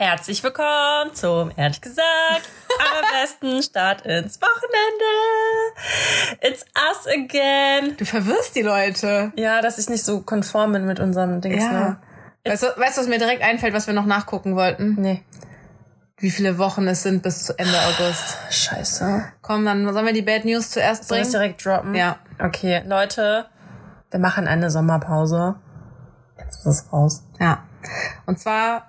Herzlich willkommen zum, ehrlich gesagt, allerbesten Start ins Wochenende. It's us again. Du verwirrst die Leute. Ja, dass ich nicht so konform bin mit unserem Dings. Ja. Ne? Weißt du, weißt du, was mir direkt einfällt, was wir noch nachgucken wollten? Nee. Wie viele Wochen es sind bis zu Ende August. Scheiße. Komm, dann sollen wir die Bad News zuerst Soll ich bringen? direkt droppen? Ja. Okay, Leute, wir machen eine Sommerpause. Jetzt ist es raus. Ja. Und zwar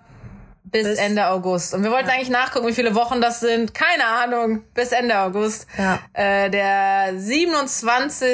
bis, Bis- Ende August. Und wir wollten eigentlich nachgucken, wie viele Wochen das sind. Keine Ahnung. Bis Ende August. Ja. Äh, der 27.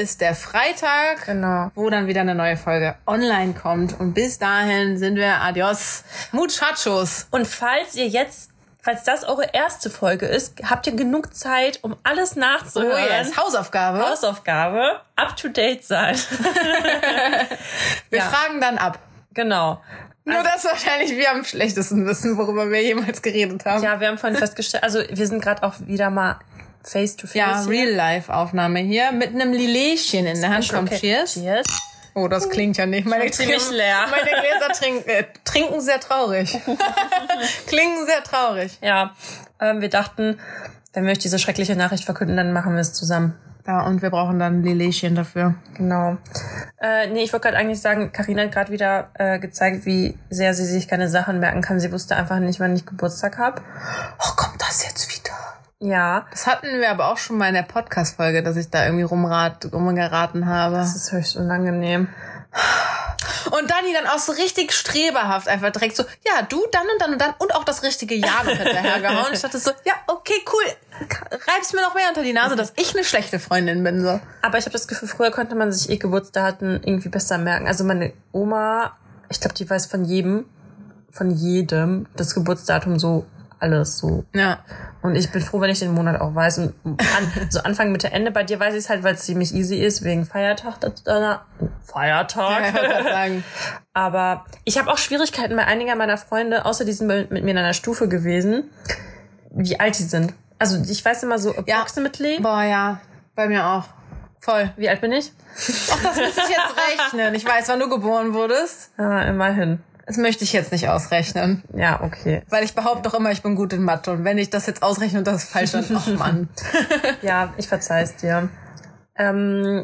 ist der Freitag. Genau. Wo dann wieder eine neue Folge online kommt. Und bis dahin sind wir adios. Muchachos. Und falls ihr jetzt, falls das eure erste Folge ist, habt ihr genug Zeit, um alles Oh nachzuhören. yes. Hausaufgabe. Hausaufgabe, up to date sein. Wir Ja. fragen dann ab. genau. Nur das wahrscheinlich wir am schlechtesten wissen, worüber wir jemals geredet haben. Ja, wir haben vorhin festgestellt, also wir sind gerade auch wieder mal face to face. Ja. Real-Life-Aufnahme hier mit einem Liléchen in der Hand. Komm, Okay. cheers. Cheers. Oh, das klingt ja nicht. Meine, ziemlich leer. meine Gläser trinken, äh, trinken sehr traurig. Klingen sehr traurig. Ja, ähm, wir dachten, wenn wir euch diese schreckliche Nachricht verkünden, dann machen wir es zusammen. Ja, und wir brauchen dann Liléchen dafür. Genau. Äh, nee, ich wollte gerade eigentlich sagen, Karina hat gerade wieder äh, gezeigt, wie sehr sie sich keine Sachen merken kann. Sie wusste einfach nicht, wann ich Geburtstag habe. Oh, kommt das jetzt wieder? Ja, Das hatten wir aber auch schon mal in der Podcast-Folge, dass ich da irgendwie rumrat, rumgeraten habe. das ist höchst unangenehm. Und Dani dann auch so richtig streberhaft einfach direkt so, ja, du, dann und dann und dann und auch das richtige Jahr noch hinterhergehauen. Ich dachte so, ja, okay, cool. Reib's mir noch mehr unter die Nase, dass ich eine schlechte Freundin bin, so. Aber ich habe das Gefühl, früher konnte man sich eh Geburtsdaten irgendwie besser merken. Also meine Oma, ich glaube, die weiß von jedem, von jedem das Geburtsdatum so alles so. Ja. Und ich bin froh, wenn ich den Monat auch weiß. Und an, so Anfang, Mitte, Ende. Bei dir weiß ich es halt, weil es ziemlich easy ist, wegen Feiertag. Das, Feiertag. Ich gerade sagen. Aber ich habe auch Schwierigkeiten bei einiger meiner Freunde, außer die sind mit, mit mir in einer Stufe gewesen, wie alt die sind. Also ich weiß immer so approximately. Boah, ja. Bei mir auch. Voll. Wie alt bin ich? Ach, das muss ich jetzt rechnen. Ich weiß, wann du geboren wurdest. Ja, immerhin. Das möchte ich jetzt nicht ausrechnen. Ja, okay. Weil ich behaupte doch immer, ich bin gut in Mathe. Und wenn ich das jetzt ausrechne und das ist falsch, dann, ach Mann. Ja, ich verzeih's dir. Ähm,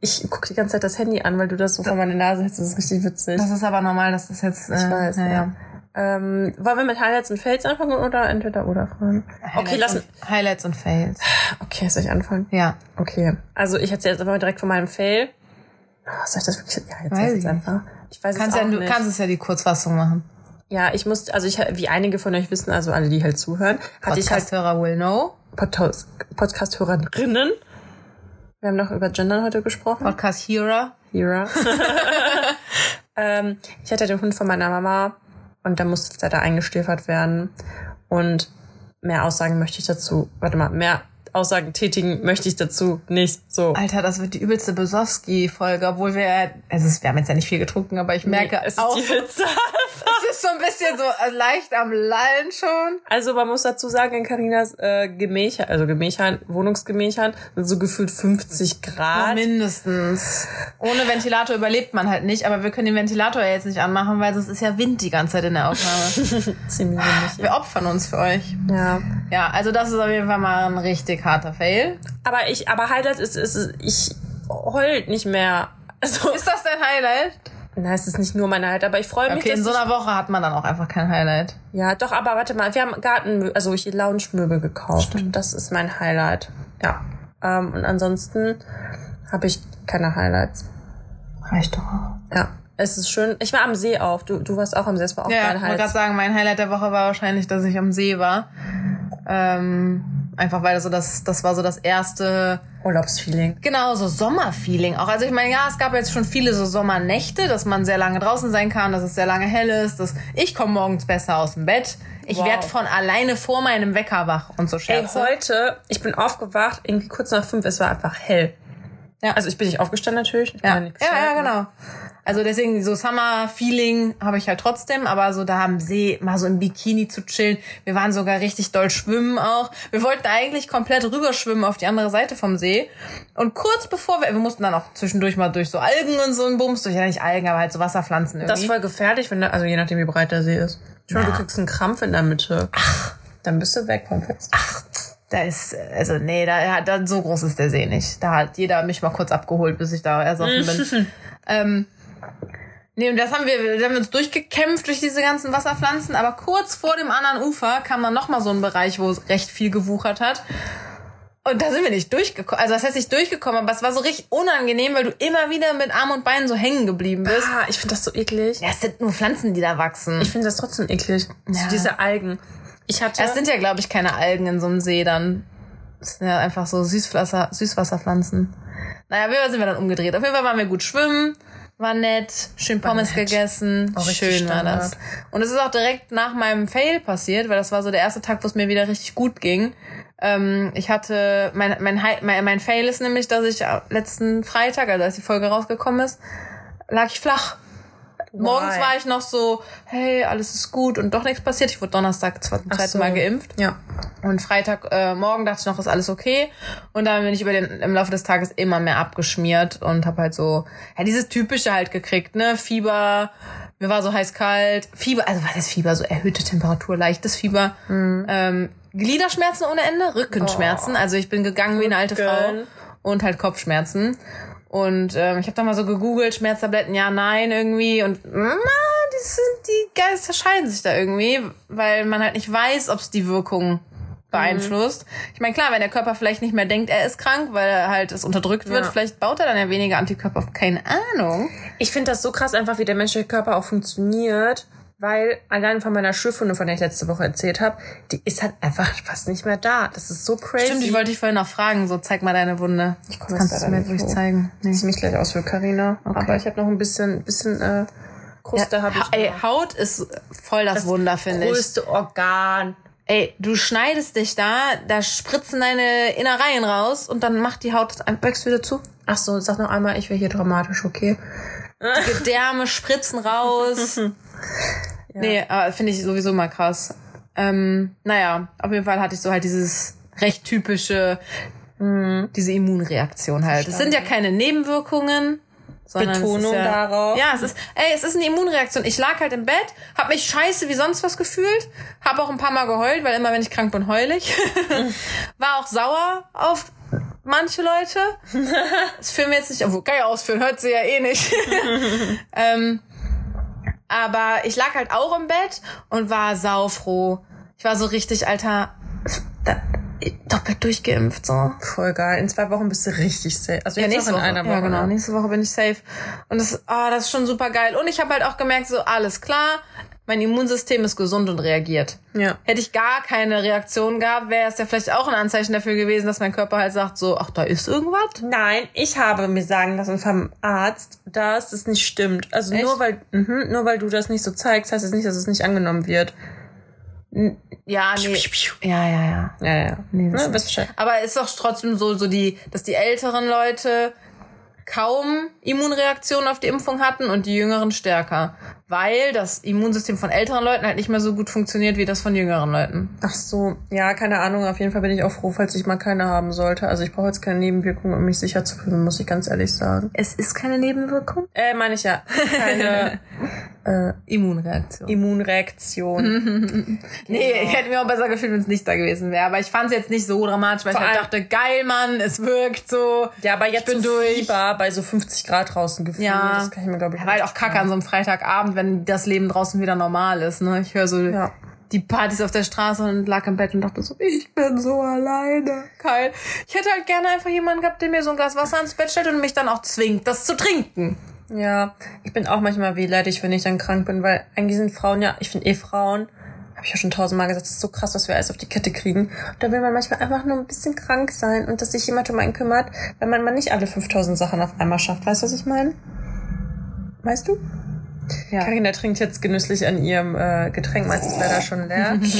ich gucke die ganze Zeit das Handy an, weil du das so vor meine Nase hältst. Das ist richtig witzig. Das ist aber normal, dass das jetzt... Äh, Ich weiß, ja, ja. Ähm, wollen wir mit Highlights und Fails anfangen oder entweder oder fragen? Okay, lass und, Highlights und Fails. Okay, soll ich anfangen? Ja. Okay. Also ich erzähle jetzt einfach mal direkt von meinem Fail. Oh, soll ich das wirklich? Ja, jetzt Weiß ich ich einfach. Ich weiß Kannst es ja, auch du nicht. kannst es ja die Kurzfassung machen. ja, ich musste, also ich, wie einige von euch wissen, also alle, die halt zuhören, hatte ich halt Podcast-Hörer will know. Podcast- Podcast-Hörerinnen. Wir haben noch über Gendern heute gesprochen. Podcast-Hearer. Hira. ähm, ich hatte den Hund von meiner Mama und da musste jetzt leider eingeschläfert werden. Und mehr Aussagen möchte ich dazu, warte mal, mehr Aussagen tätigen möchte ich dazu nicht so. Alter, das wird die übelste Besowski-Folge, obwohl wir, also es- wir haben jetzt ja nicht viel getrunken, aber ich merke es ist auch, Hitze. es ist so ein bisschen so äh, leicht am Lallen schon. Also man muss dazu sagen, in Carinas äh, Gemächer, also Gemächern, Wohnungsgemächern, sind so gefühlt 50 Grad. Mindestens. Ohne Ventilator überlebt man halt nicht, aber wir können den Ventilator ja jetzt nicht anmachen, weil sonst ist ja Wind die ganze Zeit in der Aufnahme. Ziemlich wenig. wir opfern uns für euch. Ja. Ja, also das ist auf jeden Fall mal ein richtig harter Fail. Aber ich, aber Highlight ist, ist, ich heult nicht mehr. Also, Ist das dein Highlight? na, es ist nicht nur mein Highlight, aber ich freue mich, Okay, in so ich, einer Woche hat man dann auch einfach kein Highlight. Ja, doch, aber warte mal, wir haben Garten, also ich Lounge-Möbel gekauft. Das ist mein Highlight. Ja. Ähm, und ansonsten habe ich keine Highlights. Reicht doch. Ja. Es ist schön. Ich war am See auch. Du, du warst auch am See. Es war auch Ja, ich dein wollte gerade Highlight. sagen, mein Highlight der Woche war wahrscheinlich, dass ich am See war. Ähm, einfach weil das so das, das war so das erste, Urlaubsfeeling. genau, so Sommerfeeling auch. Also ich meine, ja, es gab jetzt schon viele so Sommernächte, dass man sehr lange draußen sein kann, dass es sehr lange hell ist, dass ich komme morgens besser aus dem Bett. Ich Wow. werd von alleine vor meinem Wecker wach und so Ey, Scherze. heute, ich bin aufgewacht, irgendwie kurz nach fünf, es war einfach hell. Ja. Also ich bin nicht aufgestanden natürlich. Ich bin Ja, nicht ja, ja, genau. Also deswegen so Summer-Feeling habe ich halt trotzdem, aber so da am See mal so im Bikini zu chillen. Wir waren sogar richtig doll schwimmen auch. Wir wollten eigentlich komplett rüberschwimmen auf die andere Seite vom See. Und kurz bevor wir, wir mussten dann auch zwischendurch mal durch so Algen und so ein Bums, durch ja nicht Algen, aber halt so Wasserpflanzen irgendwie. Das ist voll gefährlich, wenn da, also je nachdem wie breit der See ist. Ich meine, du kriegst einen Krampf in der Mitte. Ach. Dann bist du weg vom Fest. Ach, da ist, also nee, da, da so groß ist der See nicht. Da hat jeder mich mal kurz abgeholt, bis ich da ersoffen bin. ähm, nee, und das haben wir, wir haben uns durchgekämpft durch diese ganzen Wasserpflanzen, aber kurz vor dem anderen Ufer kam dann nochmal so ein Bereich, wo es recht viel gewuchert hat. Und da sind wir nicht durchgekommen. Also das heißt nicht durchgekommen, aber es war so richtig unangenehm, weil du immer wieder mit Arm und Beinen so hängen geblieben bist. Ah, ich finde das so eklig. Ja, es sind nur Pflanzen, die da wachsen. Ich finde das trotzdem eklig. Ja. So diese Algen. Ich hatte. Es sind ja, glaube ich, keine Algen in so einem See dann. Es sind ja einfach so Süßwasser, Süßwasserpflanzen. Naja, wir sind wir dann umgedreht. Auf jeden Fall waren wir gut schwimmen, war nett, schön Pommes nett. gegessen. Richtig schön war das. Und es ist auch direkt nach meinem Fail passiert, weil das war so der erste Tag, wo es mir wieder richtig gut ging. Ähm, ich hatte, mein, mein, mein, mein Fail ist nämlich, dass ich letzten Freitag, also als die Folge rausgekommen ist, lag ich flach. Morgens war ich noch so, hey, alles ist gut und doch nichts passiert. Ich wurde Donnerstag zum zweiten so. Mal geimpft. Ja. Und Freitag äh, morgen dachte ich noch, ist alles okay. Und dann bin ich über den im Laufe des Tages immer mehr abgeschmiert und habe halt so ja dieses typische halt gekriegt, ne? Fieber, mir war so heiß kalt, Fieber, also was ist Fieber? So erhöhte Temperatur, leichtes Fieber, ähm, Gliederschmerzen ohne Ende, Rückenschmerzen. Also ich bin gegangen wie eine alte Frau Rücken. und halt Kopfschmerzen. Und ähm, ich habe dann mal so gegoogelt, Schmerztabletten, ja, nein, irgendwie. Und na, die, sind, die Geister scheiden sich da irgendwie, weil man halt nicht weiß, ob es die Wirkung beeinflusst. Ich meine, klar, wenn der Körper vielleicht nicht mehr denkt, er ist krank, weil er halt es unterdrückt wird, Ja. vielleicht baut er dann ja weniger Antikörper auf. Keine Ahnung. Ich finde das so krass einfach, wie der menschliche Körper auch funktioniert, weil allein von meiner Schürfwunde, von der ich letzte Woche erzählt habe, die ist halt einfach fast nicht mehr da. Das ist so crazy. Stimmt, ich wollte dich vorhin noch fragen, so zeig mal deine Wunde. Ich komm Kannst jetzt du leider mir ruhig zeigen? Nee. ziemlich gleich aus für Carina, aber ich habe noch ein bisschen, bisschen äh, Kruste habe ich. Ey, noch. Haut ist voll das, Wunder, finde ich. größte Organ. Ey, du schneidest dich da, da spritzen deine Innereien raus und dann macht die Haut ein wächst wieder zu. Ach so, sag noch einmal, ich wäre hier dramatisch, okay? Die Gedärme spritzen raus. Nee, aber finde ich sowieso mal krass. Ähm, naja, auf jeden Fall hatte ich so halt dieses recht typische, diese Immunreaktion halt. Es sind ja keine Nebenwirkungen. Sondern Betonung ja, darauf. Ja, es ist, ey, es ist eine Immunreaktion. Ich lag halt im Bett, hab mich scheiße wie sonst was gefühlt, hab auch ein paar Mal geheult, weil immer wenn ich krank bin, heul ich. War auch sauer auf manche Leute. Das führen wir jetzt nicht, obwohl ich ausführen, hört sie ja eh nicht. ähm, aber ich lag halt auch im Bett und war saufroh. Ich war so richtig, Alter, da, doppelt durchgeimpft, so. Voll geil. In zwei Wochen bist du richtig safe. Also Ja, nächste noch Woche. in einer Woche. Ja, genau. ne? Nächste Woche bin ich safe. Und das, ah, das ist schon super geil. Und ich habe halt auch gemerkt, so alles klar, mein Immunsystem ist gesund und reagiert. Ja. Hätte ich gar keine Reaktion gehabt, wäre es ja vielleicht auch ein Anzeichen dafür gewesen, dass mein Körper halt sagt, so, ach, da ist irgendwas. Nein, ich habe mir sagen lassen vom Arzt, dass es nicht stimmt. Also Echt? nur weil, mhm, nur weil du das nicht so zeigst, heißt es nicht, dass es nicht angenommen wird. Ja, nee. Ja, ja, ja. Ja, ja. Nee, das ne, Bescheid. Aber es ist doch trotzdem so, so die, dass die älteren Leute kaum Immunreaktionen auf die Impfung hatten und die jüngeren stärker. Weil das Immunsystem von älteren Leuten halt nicht mehr so gut funktioniert wie das von jüngeren Leuten. Ach so, ja, keine Ahnung. Auf jeden Fall bin ich auch froh, falls ich mal keine haben sollte. Also ich brauche jetzt keine Nebenwirkungen, um mich sicher zu fühlen, muss ich ganz ehrlich sagen. Es ist keine Nebenwirkung? Äh, meine ich ja. Keine Immunreaktion. Immunreaktion. Nee, ich hätte mir auch besser gefühlt, wenn es nicht da gewesen wäre. Aber ich fand es jetzt nicht so dramatisch, weil Vor ich halt dachte, geil, Mann, es wirkt so. Ja, aber jetzt ich bin so durch. Fieber bei so 50 Grad draußen gefühlt. Ja. Das kann ich mir, glaube ich, Ja, halt auch kacke an so einem Freitagabend, wenn das Leben draußen wieder normal ist. Ne? Ich höre so Ja. die Partys auf der Straße und lag im Bett und dachte so, ich bin so alleine. Geil. Ich hätte halt gerne einfach jemanden gehabt, der mir so ein Glas Wasser ans Bett stellt und mich dann auch zwingt, das zu trinken. Ja, ich bin auch manchmal wehleidig, wenn ich dann krank bin, weil eigentlich sind Frauen ja, ich finde eh Frauen, habe ich ja schon tausendmal gesagt, es ist so krass, was wir alles auf die Kette kriegen. Da will man manchmal einfach nur ein bisschen krank sein und dass sich jemand um einen kümmert, weil man mal nicht alle 5000 Sachen auf einmal schafft. Weißt du, was ich meine? Weißt du? Ja. Carina trinkt jetzt genüsslich an ihrem äh, Getränk, meistens ist leider schon leer.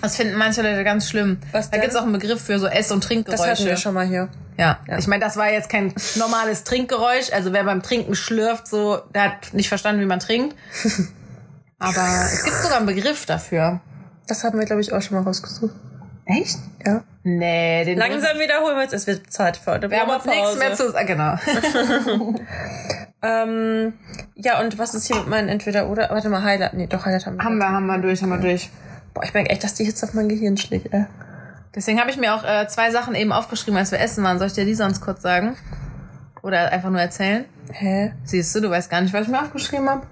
Das finden manche Leute ganz schlimm. Was da denn? gibt's auch einen Begriff für so Ess- und Das hatten wir Trinkgeräusche. schon mal hier. Ja. ich meine, das war jetzt kein normales Trinkgeräusch. Also wer beim Trinken schlürft, so, der hat nicht verstanden, wie man trinkt. Aber es gibt sogar einen Begriff dafür. Das haben wir, glaube ich, auch schon mal rausgesucht. Echt? Ja. Nee, den Langsam wiederholen wir jetzt. Es wird Zeit für eine Wir haben uns nichts mehr zu sagen. Genau. Ähm, Ja, und was ist hier mit meinen entweder oder? Warte mal, Highlight. Nee, doch, Highlight haben wir. Haben wir, haben wir durch, haben wir durch. Boah, ich merke echt, dass die Hitze auf mein Gehirn schlägt, ey. Deswegen habe ich mir auch äh, zwei Sachen eben aufgeschrieben, als wir essen waren. Soll ich dir die sonst kurz sagen? Oder einfach nur erzählen? Hä? Siehst du, du weißt gar nicht, was ich mir aufgeschrieben habe?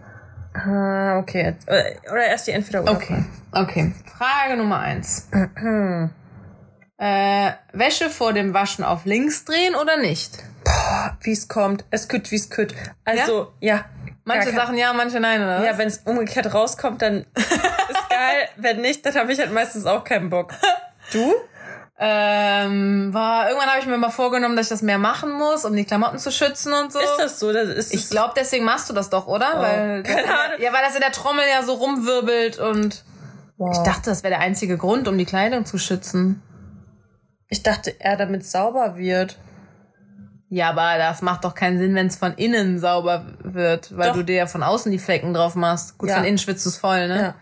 Ah, okay. Oder, oder erst die entweder oder. Okay, okay. Frage Nummer eins. äh, Wäsche vor dem Waschen auf links drehen oder nicht? Wie es kommt. Es kütt, wie es kütt. Also, ja. Manche Gar kein- Sachen ja, manche nein, oder? Ja, wenn es umgekehrt rauskommt, dann ist geil. Wenn nicht, dann habe ich halt meistens auch keinen Bock. Du? Ähm, war, irgendwann habe ich mir mal vorgenommen, dass ich das mehr machen muss, um die Klamotten zu schützen und so. Ist das so? Das ist ich glaube, deswegen machst du das doch, oder? weil Oh, keine Ahnung. Ja, weil das in der Trommel ja so rumwirbelt und wow. ich dachte, das wäre der einzige Grund, um die Kleidung zu schützen. ich dachte eher, damit sauber wird. Ja, aber das macht doch keinen Sinn, wenn es von innen sauber wird, weil Doch. du dir ja von außen die Flecken drauf machst. Gut, Ja. von innen schwitzt du es voll, ne? Ja.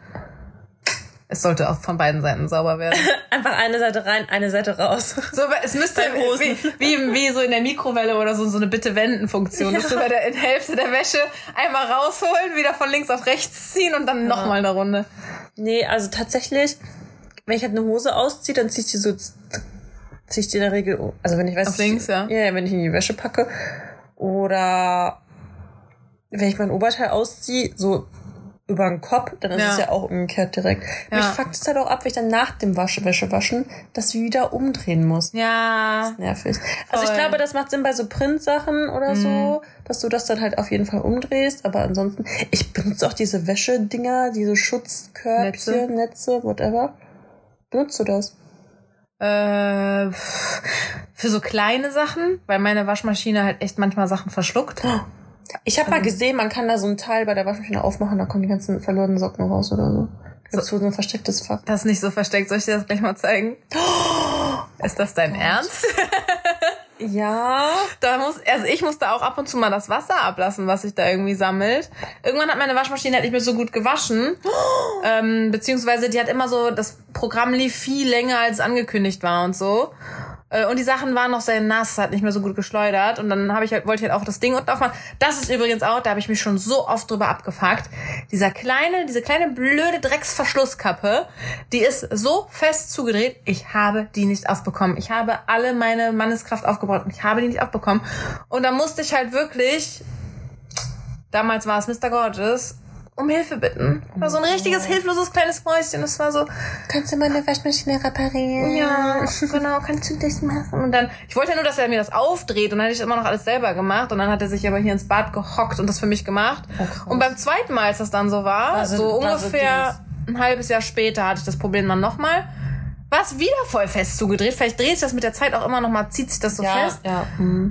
Es sollte auch von beiden Seiten sauber werden. Einfach eine Seite rein, eine Seite raus. So, es müsste wie, wie, wie so in der Mikrowelle oder so, so eine Bitte-Wenden-Funktion, dass du bei der Hälfte der Wäsche einmal rausholen, wieder von links auf rechts ziehen und dann nochmal eine Runde. Nee, also tatsächlich, wenn ich halt eine Hose ausziehe, dann ziehe ich die so, ziehe ich die in der Regel, also wenn ich weiß, Auf links, ja. ja, wenn ich in die Wäsche packe oder wenn ich mein Oberteil ausziehe, so über den Kopf, dann ist Ja. es ja auch umgekehrt direkt. Ja. Mich fuckt es halt auch ab, wenn ich dann nach dem Wasche, Wäsche waschen, das wieder umdrehen muss. Ja. Nervig. Also ich Voll. glaube, das macht Sinn bei so Printsachen oder so, dass du das dann halt auf jeden Fall umdrehst. Aber ansonsten, ich benutze auch diese Wäschedinger, diese Schutzkörbchen, Netze, whatever. Benutzt du das? Äh, für so kleine Sachen, weil meine Waschmaschine halt echt manchmal Sachen verschluckt. Ich habe mal gesehen, man kann da so ein Teil bei der Waschmaschine aufmachen, da kommen die ganzen verlorenen Socken raus oder so. Da gibt's so ein verstecktes Fach. Das ist nicht so versteckt. Soll ich dir das gleich mal zeigen? Ist das dein Ernst? Ja. Da muss, also ich musste auch ab und zu mal das Wasser ablassen, was sich da irgendwie sammelt. Irgendwann hat meine Waschmaschine halt nicht mehr so gut gewaschen. ähm, beziehungsweise die hat immer so, das Programm lief viel länger als angekündigt war und so. Äh, Und die Sachen waren noch sehr nass, hat nicht mehr so gut geschleudert. Und dann habe ich halt, wollte ich halt auch das Ding unten aufmachen. Das ist übrigens auch, da habe ich mich schon so oft drüber abgefuckt. Dieser kleine, diese kleine blöde Drecksverschlusskappe, die ist so fest zugedreht, ich habe die nicht aufbekommen. Ich habe alle meine Manneskraft aufgebaut und ich habe die nicht aufbekommen. Und da musste ich halt wirklich, damals war es Mr. Gorgeous, um Hilfe bitten. War so ein richtiges, hilfloses kleines Mäuschen. Das war so, Kannst du meine Waschmaschine reparieren? ja, genau, kannst du das machen? Und dann, ich wollte ja nur, dass er mir das aufdreht und dann hätte ich immer noch alles selber gemacht und dann hat er sich aber hier ins Bad gehockt und das für mich gemacht. krass. und beim zweiten Mal, als das dann so war, War so- so war so ungefähr ein halbes Jahr später hatte ich das Problem dann nochmal, war es wieder voll fest zugedreht. Vielleicht dreht sich das mit der Zeit auch immer noch mal, zieht sich das so Ja, fest. ja.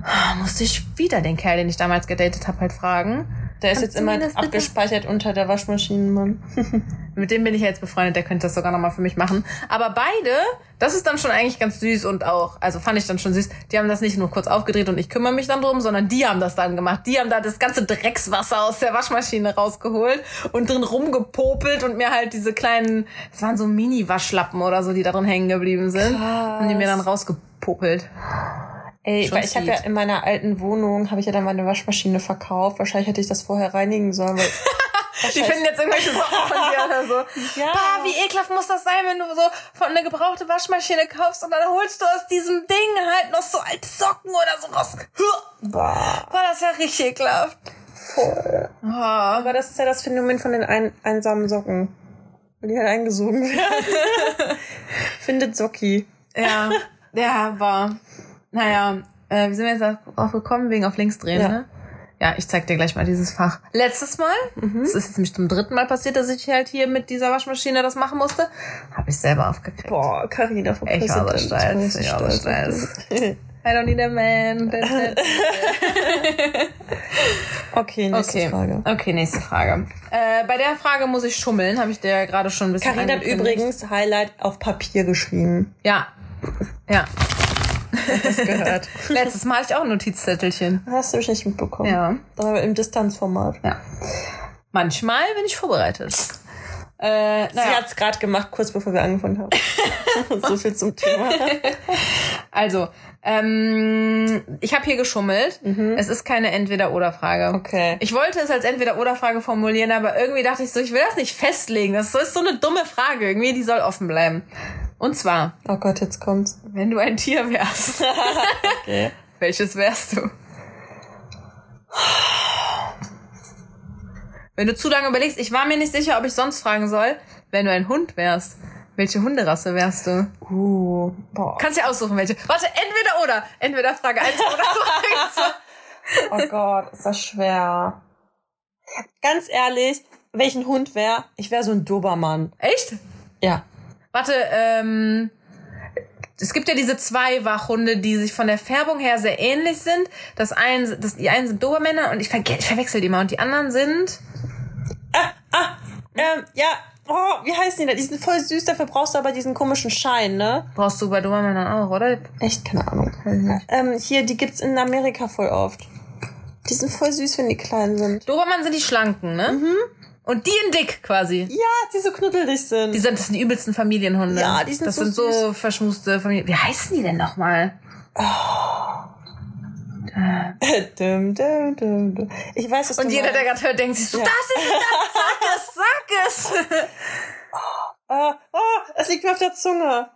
Ah, musste ich wieder den Kerl, den ich damals gedatet habe, halt fragen. Der ist jetzt immer das bitte- abgespeichert unter der Waschmaschine, Mann. Mit dem bin ich ja jetzt befreundet, der könnte das sogar nochmal für mich machen. Aber beide, das ist dann schon eigentlich ganz süß und auch, also fand ich dann schon süß, die haben das nicht nur kurz aufgedreht und ich kümmere mich dann drum, sondern die haben das dann gemacht. Die haben da das ganze Dreckswasser aus der Waschmaschine rausgeholt und drin rumgepopelt und mir halt diese kleinen, das waren so Mini-Waschlappen oder so, die da drin hängen geblieben sind. Krass. Und die mir dann rausgepopelt. Ey, weil ich habe ja in meiner alten Wohnung, habe ich ja dann meine Waschmaschine verkauft. Wahrscheinlich hätte ich das vorher reinigen sollen, weil Die finden jetzt irgendwelche Socken von dir oder so. Ja. Bah, wie ekelhaft muss das sein, wenn du so von eine gebrauchte Waschmaschine kaufst und dann holst du aus diesem Ding halt noch so alte Socken oder sowas. Boah. War das ja richtig ekelhaft. Voll. Oh. Aber das ist ja das Phänomen von den ein einsamen Socken. Weil die halt eingesogen werden. Findet Socki. Ja, ja, war. Naja, äh, wie sind wir jetzt darauf gekommen? Wegen auf links drehen, Ja. ne? Ja, ich zeig dir gleich mal dieses Fach. Letztes Mal, das ist jetzt nämlich zum dritten Mal passiert, dass ich halt hier mit dieser Waschmaschine das machen musste, habe ich selber aufgekriegt. Boah, Carina vom Ich war so stolz, ich war so stolz. I don't need a man. Okay, nächste Okay, Frage. okay, nächste Frage. Äh, bei der Frage muss ich schummeln, habe ich dir ja gerade schon ein bisschen Carina hat übrigens Highlight auf Papier geschrieben. Ja, ja. Das gehört. Letztes Mal hatte ich auch ein Notizzettelchen. Hast du mich nicht mitbekommen? Ja. Aber im Distanzformat. Ja. Manchmal bin ich vorbereitet. Äh, Sie naja, hat's gerade gemacht, kurz bevor wir angefangen haben. so viel zum Thema. also, Ähm, ich habe hier geschummelt. Es ist keine Entweder-Oder-Frage. Mhm. Okay. Ich wollte es als Entweder-Oder-Frage formulieren, aber irgendwie dachte ich so, ich will das nicht festlegen. Das ist so eine dumme Frage. Irgendwie, die soll offen bleiben. Und zwar, Oh Gott, jetzt kommt's. wenn du ein Tier wärst, Okay. welches wärst du? Wenn du zu lange überlegst, ich war mir nicht sicher, ob ich sonst fragen soll, wenn du ein Hund wärst, welche Hunderasse wärst du? Uh, boah. Kannst dir aussuchen, welche. Warte, entweder oder. Entweder Frage 1 oder Frage 2. Oh Gott, ist das schwer. Ganz ehrlich, welchen Hund wär? Ich wäre so ein Dobermann. Echt? Ja. Warte, ähm, es gibt ja diese zwei Wachhunde, die sich von der Färbung her sehr ähnlich sind. Das einen, das, die einen sind Dobermänner und ich, verge ich verwechsel die mal. Und die anderen sind, Ähm, ja. Oh, wie heißen die denn? Die sind voll süß, dafür brauchst du aber diesen komischen Schein, ne? brauchst du bei Dobermännern auch, oder? Echt, keine Ahnung. Ähm, hier, die gibt's in Amerika voll oft. Die sind voll süß, wenn die klein sind. Dobermann sind die schlanken, ne? Und die in dick quasi. Ja, die so knuddelig sind. Die sind, das sind die übelsten Familienhunde. Ja, die sind Das so sind so verschmuste Familien. Wie heißen die denn nochmal? dum, dum, dum, dum. Ich weiß, was Und jeder, der meinst. gerade hört, denkt sich so, Ja. das ist das, sag es, sag es. Ah, oh, es liegt mir auf der Zunge.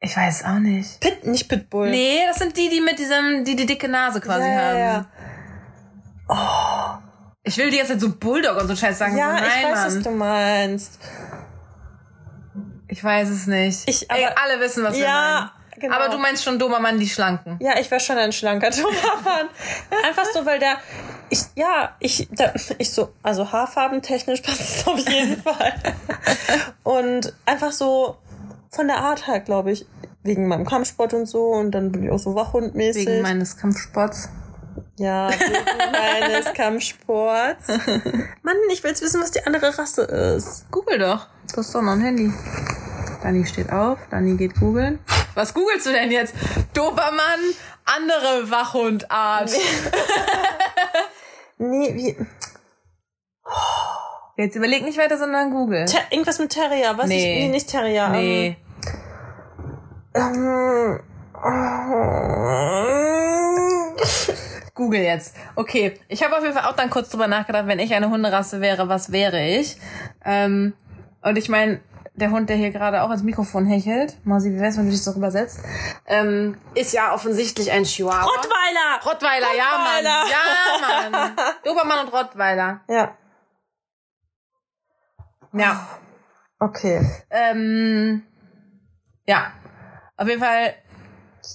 Ich weiß auch nicht. Pit, nicht Pitbull. Nee, das sind die, die mit diesem, die die dicke Nase quasi ja, haben. ja, Ich will die jetzt so Bulldog und so Scheiß sagen. ja. so, nein, ich weiß, Mann. was du meinst. Ich weiß es nicht. Ich- Ey, aber- alle wissen, was wir Ja, meinen. genau. Aber du meinst schon Dobermann, die Schlanken. Ja, ich wäre schon ein schlanker Dobermann. Einfach so, weil der, ich, ja, ich, der, ich so, also haarfarbentechnisch passt es auf jeden Fall. Und einfach so von der Art halt, glaube ich, wegen meinem Kampfsport und so. Und dann bin ich auch so wachhundmäßig. Wegen meines Kampfsports. Ja, meines Kampfsports. Mann, ich will jetzt wissen, was die andere Rasse ist. Google doch. Du hast doch noch ein Handy. Dani steht auf, Dani geht googeln. Was googelst du denn jetzt? Dobermann, andere Wachhundart. Nee, wie, Jetzt überleg nicht weiter, sondern google. Ter irgendwas mit Terrier, was Nee. ich, nee, nicht Terrier. Nee. Ähm, ähm, Google jetzt. Okay, ich habe auf jeden Fall auch dann kurz drüber nachgedacht, wenn ich eine Hunderasse wäre, was wäre ich? Ähm, und ich meine, der Hund, der hier gerade auch ins Mikrofon hechelt, Mausi, wie wär's, wenn du dich so übersetzt, ähm, ist ja offensichtlich ein Chihuahua. Rottweiler! Rottweiler, ja, Mann. Rottweiler. Ja, Mann. Dobermann und Rottweiler. Ja, Ja. okay. Ähm, ja. Auf jeden Fall,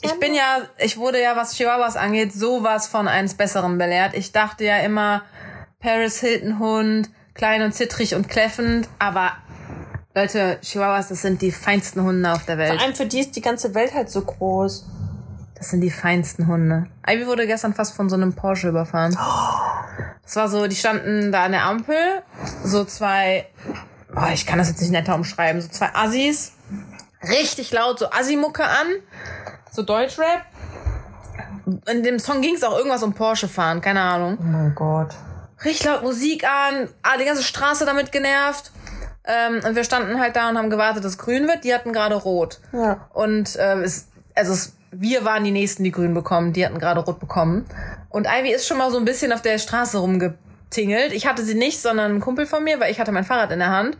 ich bin ja, ich wurde ja, was Chihuahuas angeht, sowas von eines Besseren belehrt. Ich dachte ja immer, Paris Hilton Hund, klein und zittrig und kläffend, aber Leute, Chihuahuas, das sind die feinsten Hunde auf der Vor Welt. allem für die ist die ganze Welt halt so groß. Das sind die feinsten Hunde. Ivy wurde gestern fast von so einem Porsche überfahren. Das war so, die standen da an der Ampel, so zwei, oh, ich kann das jetzt nicht netter umschreiben, so zwei Assis, richtig laut, so Assi-Mucke an, so Deutschrap. In dem Song ging es auch irgendwas um Porsche fahren, keine Ahnung. Oh mein Gott. Richtig laut Musik an, ah, die ganze Straße damit genervt. Ähm, und wir standen halt da und haben gewartet, dass grün wird. Die hatten gerade rot. Ja. Und ähm, es, also es, wir waren die Nächsten, die grün bekommen. Die hatten gerade rot bekommen. Und Ivy ist schon mal so ein bisschen auf der Straße rumgetingelt. Ich hatte sie nicht, sondern ein Kumpel von mir, weil ich hatte mein Fahrrad in der Hand.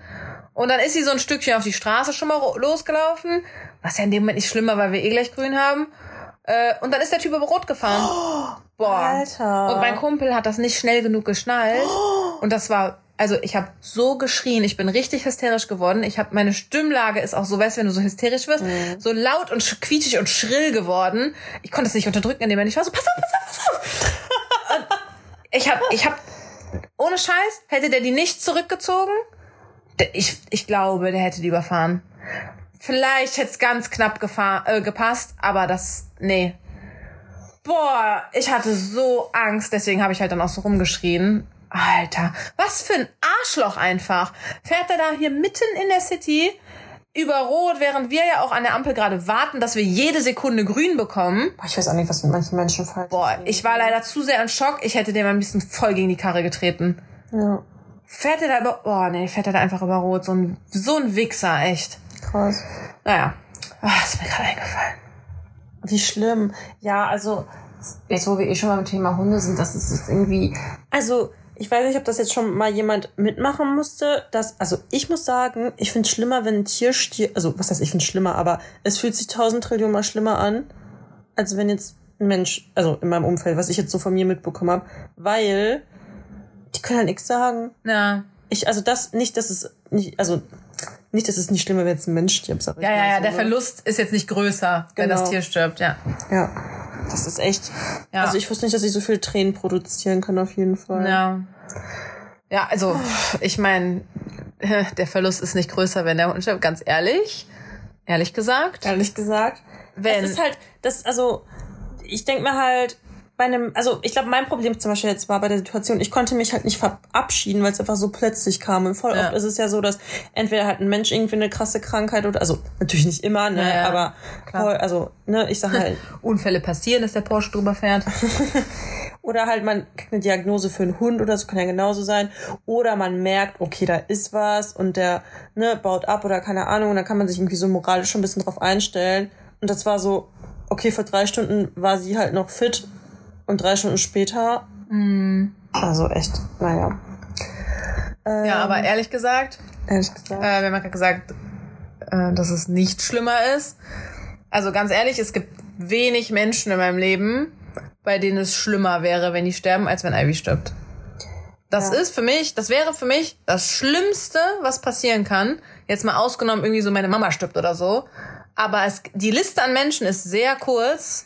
Und dann ist sie so ein Stückchen auf die Straße schon mal losgelaufen. Was ja in dem Moment nicht schlimm war, weil wir eh gleich grün haben. Äh, und dann ist der Typ über Rot gefahren. Boah. Alter. Und mein Kumpel hat das nicht schnell genug geschnallt. Und das war, also ich habe so geschrien, ich bin richtig hysterisch geworden. Ich habe meine Stimmlage ist auch so, weißt du, wenn du so hysterisch wirst, so laut und sch- quietschig und schrill geworden. Ich konnte es nicht unterdrücken, indem ich war so, pass auf, pass auf, pass auf. Ich habe, ich habe, ohne Scheiß, hätte der die nicht zurückgezogen, ich, ich glaube, der hätte die überfahren. Vielleicht hätte es ganz knapp gefahr, äh, gepasst, aber das, nee. Boah, ich hatte so Angst, deswegen habe ich halt dann auch so rumgeschrien. Alter, was für ein Arschloch einfach. Fährt er da hier mitten in der City über Rot, während wir ja auch an der Ampel gerade warten, dass wir jede Sekunde grün bekommen. Boah, ich weiß auch nicht, was mit manchen Menschen falsch Boah, ich war leider zu sehr in Schock. Ich hätte dem ein bisschen voll gegen die Karre getreten. Ja, Fährt er da über, oh nee, fährt er da einfach über Rot. So ein, so ein Wichser, echt. Krass. Naja, ah, ist mir gerade eingefallen. Wie schlimm. Ja, also, jetzt wo wir eh schon beim Thema Hunde sind, das ist jetzt irgendwie. Also, ich weiß nicht, ob das jetzt schon mal jemand mitmachen musste. Dass, also, ich muss sagen, ich finde es schlimmer, wenn ein Tier stirbt. Also, was heißt, ich finde es schlimmer, aber es fühlt sich tausend Trillionen mal schlimmer an, als wenn jetzt ein Mensch, also in meinem Umfeld, was ich jetzt so von mir mitbekommen habe, weil die können halt nichts sagen. Ja. Ich, also das, nicht, dass es nicht, also nicht, dass es nicht schlimmer, wenn jetzt ein Mensch stirbt, ich Ja, ja, ja, der ne? Verlust ist jetzt nicht größer, wenn Genau. das Tier stirbt, ja. Ja, das ist echt. Ja. Also ich wusste nicht, dass ich so viel Tränen produzieren kann, auf jeden Fall. Ja. Ja, also, ich meine, der Verlust ist nicht größer, wenn der Hund stirbt, ganz ehrlich. Ehrlich gesagt. Ehrlich gesagt. Wenn- Es ist halt, das, also, ich denk mir halt, bei einem, also ich glaube, mein Problem zum Beispiel jetzt war bei der Situation, ich konnte mich halt nicht verabschieden, weil es einfach so plötzlich kam. Und voll Ja. oft ist es ja so, dass entweder hat ein Mensch irgendwie eine krasse Krankheit oder, also natürlich nicht immer, ne, Ja, aber voll, also, ne, ich sag halt, Unfälle passieren, dass der Porsche drüber fährt. Oder halt man kriegt eine Diagnose für einen Hund oder so, kann ja genauso sein. Oder man merkt, okay, da ist was und der ne, baut ab oder keine Ahnung. Und dann kann man sich irgendwie so moralisch schon ein bisschen drauf einstellen. Und das war so, okay, vor drei Stunden war sie halt noch fit und drei Stunden später. Also echt, naja. Ja, aber ehrlich gesagt, Ehrlich gesagt. äh, wir haben ja gerade gesagt, äh, dass es nicht schlimmer ist. Also ganz ehrlich, es gibt wenig Menschen in meinem Leben, bei denen es schlimmer wäre, wenn die sterben, als wenn Ivy stirbt. Das Ja. ist für mich, das wäre für mich das Schlimmste, was passieren kann. Jetzt mal ausgenommen, irgendwie so meine Mama stirbt oder so. Aber es, die Liste an Menschen ist sehr kurz,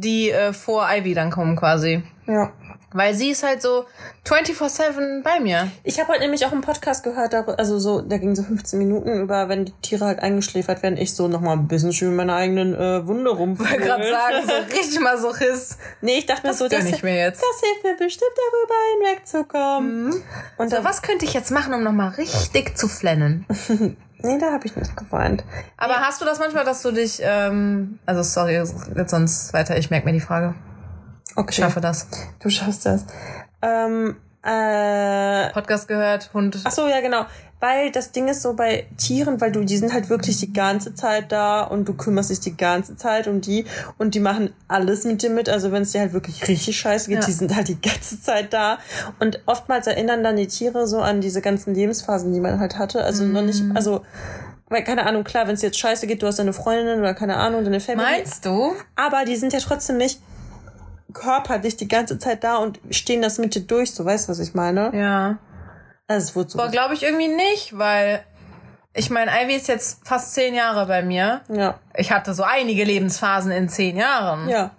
die äh, vor Ivy dann kommen quasi. ja. Weil sie ist halt so 24-7 bei mir. Ich habe heute nämlich auch einen Podcast gehört, also so, der ging so 15 Minuten über, wenn die Tiere halt eingeschläfert werden, ich so nochmal ein bisschen schön in meiner eigenen äh, Wunde rum. Ich gerade sagen, so richtig mal so Hiss. Nee, ich dachte mir so, das, ich mir jetzt. das hilft mir bestimmt darüber hinwegzukommen. Und So, da, was könnte ich jetzt machen, um nochmal richtig zu flennen? nee, da habe ich nicht geweint. Aber hast du das manchmal, dass du dich, ähm, also sorry, jetzt sonst weiter, ich merke mir die Frage. Okay, Ich schaffe das. du schaffst das. Ähm, äh, Podcast gehört, Hund. ach so, ja genau. Weil das Ding ist so bei Tieren, weil du, die sind halt wirklich die ganze Zeit da und du kümmerst dich die ganze Zeit um die und die machen alles mit dir mit. Also wenn es dir halt wirklich richtig scheiße geht, Ja. die sind halt die ganze Zeit da. Und oftmals erinnern dann die Tiere so an diese ganzen Lebensphasen, die man halt hatte. Also noch nicht, also, weil keine Ahnung, klar, wenn es jetzt scheiße geht, du hast deine Freundin oder keine Ahnung, deine Family. Meinst du? Aber die sind ja trotzdem nicht körperlich die ganze Zeit da und stehen das mit dir durch, so weißt du, was ich meine? Ja. Also es wurde so. Boah, glaube ich irgendwie nicht, weil ich meine, Ivy ist jetzt fast zehn Jahre bei mir. ja. Ich hatte so einige Lebensphasen in zehn Jahren. Ja.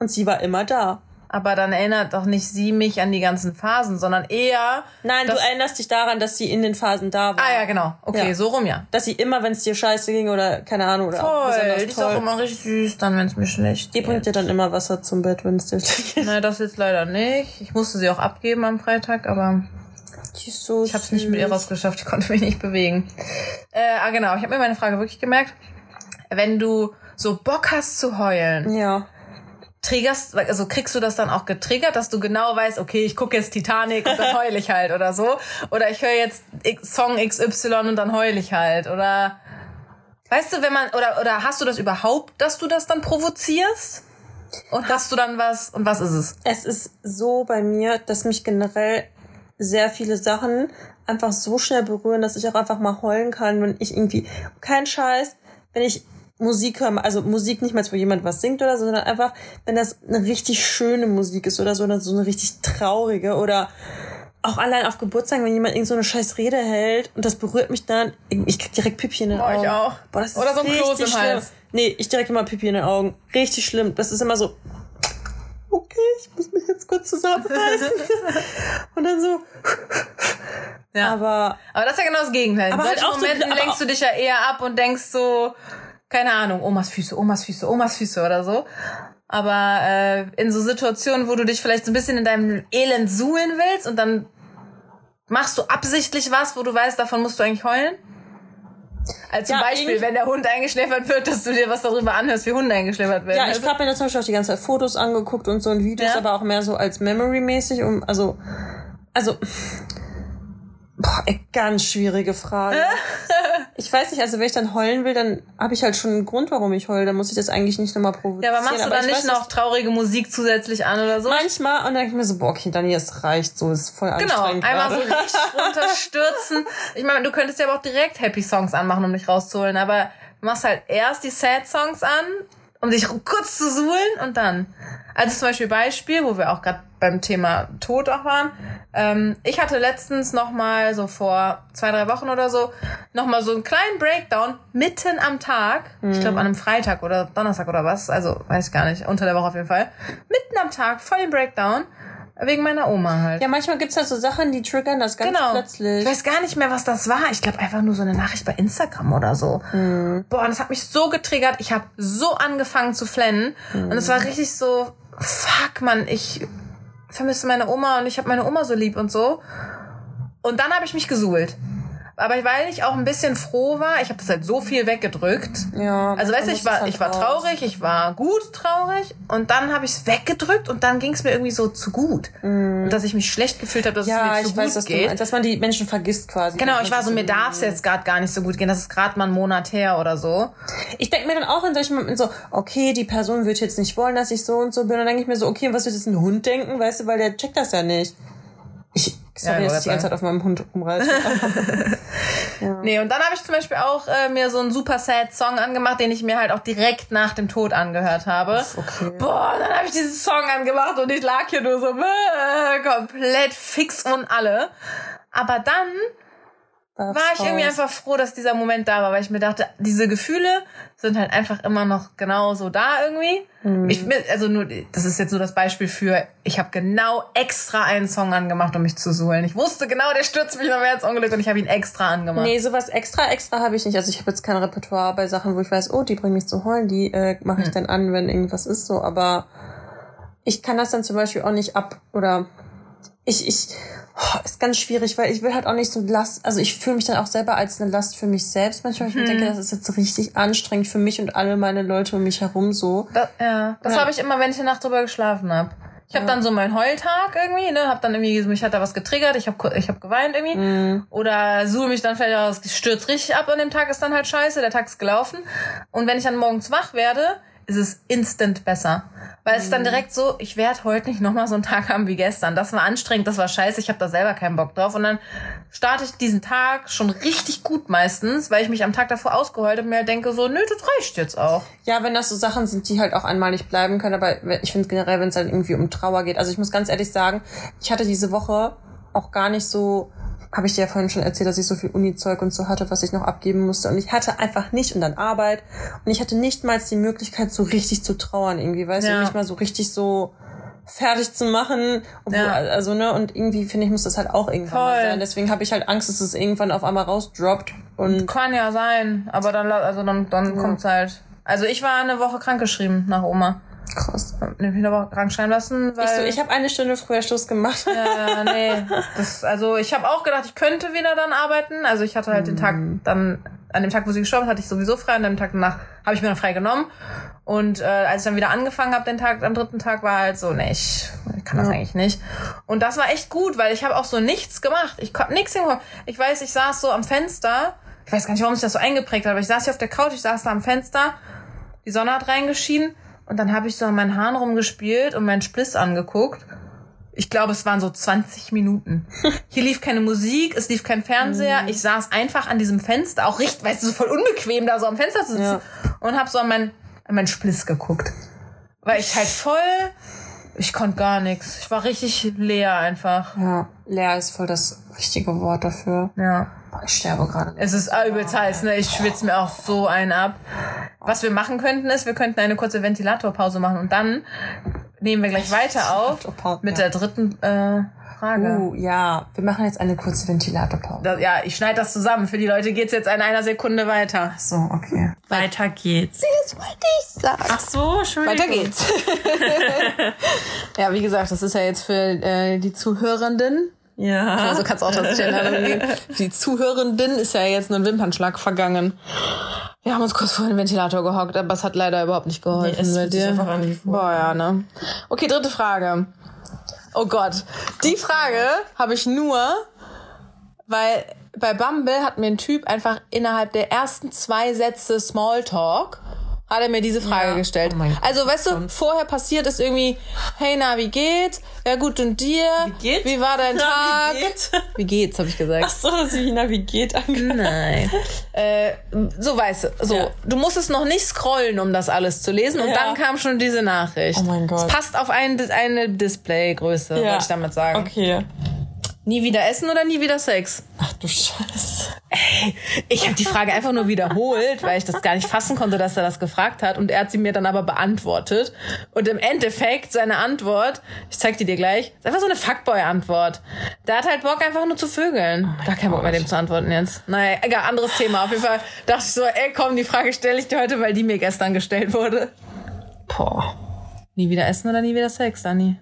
Und sie war immer da. Aber dann erinnert doch nicht sie mich an die ganzen Phasen, sondern eher. Nein, du erinnerst dich daran, dass sie in den Phasen da war. Ah ja, genau. Okay, Ja. so rum ja. Dass sie immer, wenn es dir scheiße ging oder keine Ahnung oder auch Toll. besonders Die ist auch immer richtig süß, dann wenn es mir schlecht die geht. bringt dir dann immer Wasser zum Bett, wenn es dir schlecht geht. Nein, das jetzt leider nicht. Ich musste sie auch abgeben am Freitag, aber Die ist so ich habe es nicht mit ihr rausgeschafft. Ich konnte mich nicht bewegen. Äh, ah, genau. Ich habe mir meine Frage wirklich gemerkt. Wenn du so Bock hast zu heulen, Ja. triggerst, also kriegst du das dann auch getriggert, dass du genau weißt, okay, ich gucke jetzt Titanic und dann heul ich halt oder so. Oder ich höre jetzt Song XY und dann heul ich halt. Oder weißt du, wenn man, oder, oder hast du das überhaupt, dass du das dann provozierst? Und hast du dann was, und was ist es? Es ist so bei mir, dass mich generell sehr viele Sachen einfach so schnell berühren, dass ich auch einfach mal heulen kann, wenn ich irgendwie, kein Scheiß, wenn ich Musik höre, also Musik nicht mal, wo jemand was singt oder so, sondern einfach, wenn das eine richtig schöne Musik ist oder so, oder so eine richtig traurige oder auch allein auf Geburtstag, wenn jemand irgend so eine scheiß Rede hält und das berührt mich dann, ich krieg direkt Pipi in den Boah, ich Augen. auch. Boah, das ist Oder so ein Kloß im schlimm. Hals. Nee, ich direkt immer Pipi in den Augen. Richtig schlimm. Das ist immer so, okay, ich muss mich jetzt kurz zusammenreißen. und dann so, Ja. aber Aber das ist ja genau das Gegenteil. In halt solchen so- Momenten aber lenkst du dich ja eher ab und denkst so, keine Ahnung, Omas Füße, Omas Füße, Omas Füße oder so. Aber äh, in so Situationen, wo du dich vielleicht so ein bisschen in deinem Elend suhlen willst und dann machst du absichtlich was, wo du weißt, davon musst du eigentlich heulen? Als zum Ja, Beispiel, wenn der Hund eingeschläfert wird, dass du dir was darüber anhörst, wie Hunde eingeschläfert werden. ja, ich Also- habe mir da zum Beispiel auch die ganze Zeit Fotos angeguckt und so und Videos, Ja. aber auch mehr so als Memory-mäßig, um, also, also, boah, ganz schwierige Frage. ich weiß nicht, also wenn ich dann heulen will, dann habe ich halt schon einen Grund, warum ich heule. Dann muss ich das eigentlich nicht nochmal provozieren. Ja, aber machst du dann ich nicht noch traurige Musik zusätzlich an oder so? Manchmal und dann denke ich mir so, boah, okay, Dani, es reicht so, ist voll Genau, anstrengend einmal so gerade. richtig runterstürzen. Ich meine, du könntest ja aber auch direkt Happy Songs anmachen, um dich rauszuholen, aber du machst halt erst die Sad Songs an, um dich kurz zu suhlen und dann. Also zum Beispiel Beispiel, wo wir auch gerade beim Thema Tod auch waren. Ähm, ich hatte letztens noch mal so vor zwei, drei Wochen oder so noch mal so einen kleinen Breakdown mitten am Tag. Ich glaube an einem Freitag oder Donnerstag oder was. Also weiß ich gar nicht. Unter der Woche auf jeden Fall. Mitten am Tag, voll den Breakdown. Wegen meiner Oma halt. Ja, manchmal gibt's halt so Sachen, die triggern das ganz Genau. plötzlich. Ich weiß gar nicht mehr, was das war. Ich glaube einfach nur so eine Nachricht bei Instagram oder so. Boah, und das hat mich so getriggert. Ich habe so angefangen zu flennen. Und es war richtig so, fuck, Mann, ich vermisse meine Oma und ich habe meine Oma so lieb und so. Und dann habe ich mich gesuhlt. Aber weil ich auch ein bisschen froh war, ich habe das halt so viel weggedrückt. Ja, Also weißt du, ich war, halt ich war traurig, ich war gut traurig und dann habe ich es weggedrückt und dann ging es mir irgendwie so zu gut. Und dass ich mich schlecht gefühlt habe, dass. Ja, es mir zu ich weiß, gut du geht. meinst, dass man die Menschen vergisst quasi. Genau, ich war so, mir darf es jetzt gerade gar nicht so gut gehen. Das ist gerade mal ein Monat her oder so. Ich denke mir dann auch in solchen Momenten so, okay, die Person wird jetzt nicht wollen, dass ich so und so bin. Und dann denke ich mir so, okay, was wird jetzt ein Hund denken, weißt du, weil der checkt das ja nicht. Ich, sorry, Ja, dass ich die ganze Zeit auf meinem Hund rumreiße. Nee, und dann habe ich zum Beispiel auch äh, mir so einen super sad Song angemacht, den ich mir halt auch direkt nach dem Tod angehört habe. okay. Boah, dann habe ich diesen Song angemacht und ich lag hier nur so äh, komplett fix und alle. Aber dann war ich irgendwie einfach froh, dass dieser Moment da war, weil ich mir dachte, diese Gefühle sind halt einfach immer noch genauso da irgendwie. Mhm. Ich, also nur, das ist jetzt nur das Beispiel für, ich habe genau extra einen Song angemacht, um mich zu suhlen. Ich wusste genau, der stürzt mich noch mehr ins Unglück und ich habe ihn extra angemacht. Nee, sowas extra, extra habe ich nicht. Also ich habe jetzt kein Repertoire bei Sachen, wo ich weiß, oh, die bringen mich zu heulen, die äh, mache Hm. ich dann an, wenn irgendwas ist so. Aber ich kann das dann zum Beispiel auch nicht ab oder ich, ich, ist ganz schwierig, weil ich will halt auch nicht so Last, also ich fühle mich dann auch selber als eine Last für mich selbst manchmal. Ich mir Hm. denke, das ist jetzt richtig anstrengend für mich und alle meine Leute um mich herum so. Das, ja, das Ja. habe ich immer, wenn ich eine Nacht drüber geschlafen habe. Ich habe dann so meinen Heultag irgendwie, ne, hab dann irgendwie, mich hat da was getriggert, ich habe ich hab geweint irgendwie. Mhm. Oder suche mich dann vielleicht aus, stürzt richtig ab und dem Tag ist dann halt scheiße, der Tag ist gelaufen. Und wenn ich dann morgens wach werde, ist es instant besser. Weil es ist Mhm. dann direkt so, ich werde heute nicht nochmal so einen Tag haben wie gestern. Das war anstrengend, das war scheiße, ich habe da selber keinen Bock drauf. Und dann starte ich diesen Tag schon richtig gut meistens, weil ich mich am Tag davor ausgeheult habe und mir halt denke so, nö, das reicht jetzt auch. Ja, wenn das so Sachen sind, die halt auch einmalig bleiben können, aber ich finde generell, wenn es halt irgendwie um Trauer geht. Also ich muss ganz ehrlich sagen, ich hatte diese Woche auch gar nicht so, habe ich dir ja vorhin schon erzählt, dass ich so viel Uni-Zeug und so hatte, was ich noch abgeben musste. Und ich hatte einfach nicht und dann Arbeit. Und ich hatte nicht mal die Möglichkeit, so richtig zu trauern irgendwie, weißt Ja. du, mich mal so richtig so fertig zu machen. Obwohl, Ja. Also, ne, und irgendwie finde ich, muss das halt auch irgendwann mal Voll. sein. Deswegen habe ich halt Angst, dass es irgendwann auf einmal rausdroppt. Und Kann ja sein, aber dann, also dann, dann kommt's halt. Also ich war eine Woche krankgeschrieben nach Oma. Krass. Woche krank schreiben lassen, weil. Ich, so, ich habe eine Stunde früher Schluss gemacht. ja, nee. Das, also ich habe auch gedacht, ich könnte wieder dann arbeiten. Also ich hatte halt den Tag dann, an dem Tag, wo sie gestorben ist, hatte ich sowieso frei. An dem Tag danach habe ich mir dann frei genommen. Und äh, als ich dann wieder angefangen habe, den Tag, am dritten Tag war halt so, nee, ich, kann das Ja. eigentlich nicht. Und das war echt gut, weil ich habe auch so nichts gemacht. Ich konnte nichts hinkommen. Ich weiß, ich saß so am Fenster. Ich weiß gar nicht, warum sich das so eingeprägt hat, aber ich saß hier auf der Couch, ich saß da am Fenster. Die Sonne hat reingeschienen und dann habe ich so an meinen Haaren rumgespielt und meinen Spliss angeguckt. Ich glaube, es waren so 20 Minuten. Hier lief keine Musik, es lief kein Fernseher. Mhm. Ich saß einfach an diesem Fenster, auch richtig, weißt du, so voll unbequem da so am Fenster zu sitzen Ja. und habe so an meinen an meinen Spliss geguckt. Weil ich halt voll, ich konnte gar nichts. Ich war richtig leer einfach. Ja, leer ist voll das richtige Wort dafür. Ja. Boah, ich sterbe gerade. Es ist übelst heiß, ne? Ich schwitze mir auch so einen ab. Was wir machen könnten, ist, wir könnten eine kurze Ventilatorpause machen und dann nehmen wir gleich weiter auf mit der dritten äh, Frage. Uh, ja, wir machen jetzt eine kurze Ventilatorpause. Das, ja, ich schneide das zusammen. Für die Leute geht's jetzt in einer Sekunde weiter. So, okay. Weiter geht's. Das wollte ich sagen. Ach so, Entschuldigung. Weiter geht's. ja, wie gesagt, das ist ja jetzt für äh, die Zuhörenden. Ja. Also kannst auch das Gender gehen. Für die Zuhörenden ist ja jetzt nur ein Wimpernschlag vergangen. Wir haben uns kurz vor den Ventilator gehockt, aber es hat leider überhaupt nicht geholfen. Nee, es bei dir. einfach an vorher. Boah, ja, ne? Okay, dritte Frage. Oh Gott. Die Frage habe ich nur, weil bei Bumble hat mir ein Typ einfach innerhalb der ersten zwei Sätze Smalltalk hat er mir diese Frage Ja. gestellt. Oh also, weißt du, vorher passiert ist irgendwie, hey, na, wie geht's? Ja, gut, und dir? Wie geht's? Wie war dein Na, Tag? wie geht's? Wie geht's, habe ich gesagt. Ach so, dass ich navigiert angehört. Nein. äh, so weißt du, so. Ja. Du musstest noch nicht scrollen, um das alles zu lesen. Und Ja. dann kam schon diese Nachricht. Oh mein Gott. Es passt auf ein, eine Displaygröße, wollte ich damit sagen. Okay. Nie wieder essen oder nie wieder Sex? Ach du Scheiße. Ich habe die Frage einfach nur wiederholt, weil ich das gar nicht fassen konnte, dass er das gefragt hat. Und er hat sie mir dann aber beantwortet. Und im Endeffekt, seine Antwort, ich zeig die dir gleich, ist einfach so eine Fuckboy-Antwort. Der hat halt Bock, einfach nur zu vögeln. Gar keinen Bock mehr, dem zu antworten jetzt. Naja, egal, anderes Thema. Auf jeden Fall dachte ich so, ey, komm, die Frage stelle ich dir heute, weil die mir gestern gestellt wurde. Boah. Nie wieder essen oder nie wieder Sex, Dani?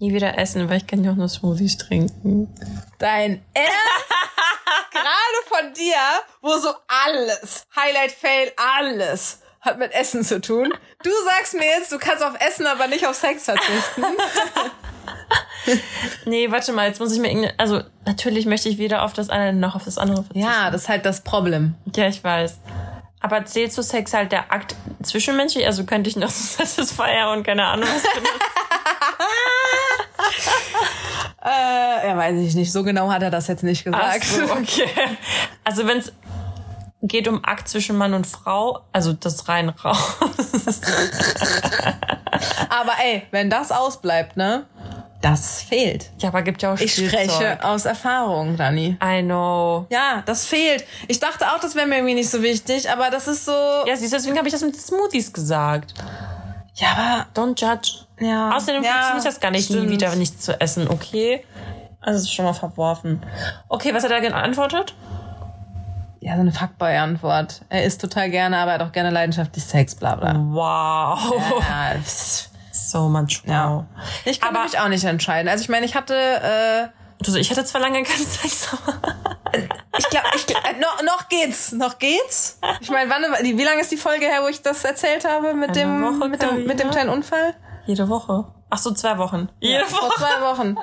Nie wieder essen, weil ich kann ja auch nur Smoothies trinken. Dein Ernst? Gerade von dir, wo so alles, Highlight, Fail, alles hat mit Essen zu tun. Du sagst mir jetzt, du kannst auf Essen, aber nicht auf Sex verzichten. Nee, warte mal, jetzt muss ich mir irgendeine. Also, natürlich möchte ich weder auf das eine noch auf das andere verzichten. Ja, das ist halt das Problem. Ja, ich weiß. Aber zählt zu Sex halt der Akt zwischenmenschlich? Also könnte ich noch so Satisfier und keine Ahnung was benutzen. Äh, ja, weiß ich nicht. So genau hat er das jetzt nicht Ach gesagt. so, okay. Also wenn es geht um Akt zwischen Mann und Frau, also das rein raus. Aber ey, wenn das ausbleibt, ne? Das fehlt. Ja, aber gibt ja auch Ich Spielzeug. spreche aus Erfahrung, Dani. I know. Ja, das fehlt. Ich dachte auch, das wäre mir irgendwie nicht so wichtig, aber das ist so. Ja, siehst du, deswegen habe ich das mit Smoothies gesagt. Ja, aber. Don't judge. Ja. Außerdem ja, funktioniert das gar nicht, nie stimmt. wieder nichts zu essen, okay? Also es ist schon mal verworfen. Okay, was hat er geantwortet? Ja, so eine Fuckboy-Antwort. Er isst total gerne, aber er hat auch gerne leidenschaftlich Sex, bla bla. Wow. Ja, So much wow. ja. Ich kann Aber- mich auch nicht entscheiden. Also ich meine, ich hatte, äh, Du so, ich hatte zwar lange keinen Sex, aber ich glaube, ich, glaub, äh, noch, noch geht's, noch geht's. Ich meine, wann, wie lange ist die Folge her, wo ich das erzählt habe mit Eine dem, Woche, mit dem, mit dem kleinen Unfall? Jede Woche. Ach so, zwei Wochen. Jede Vor Woche. zwei Wochen.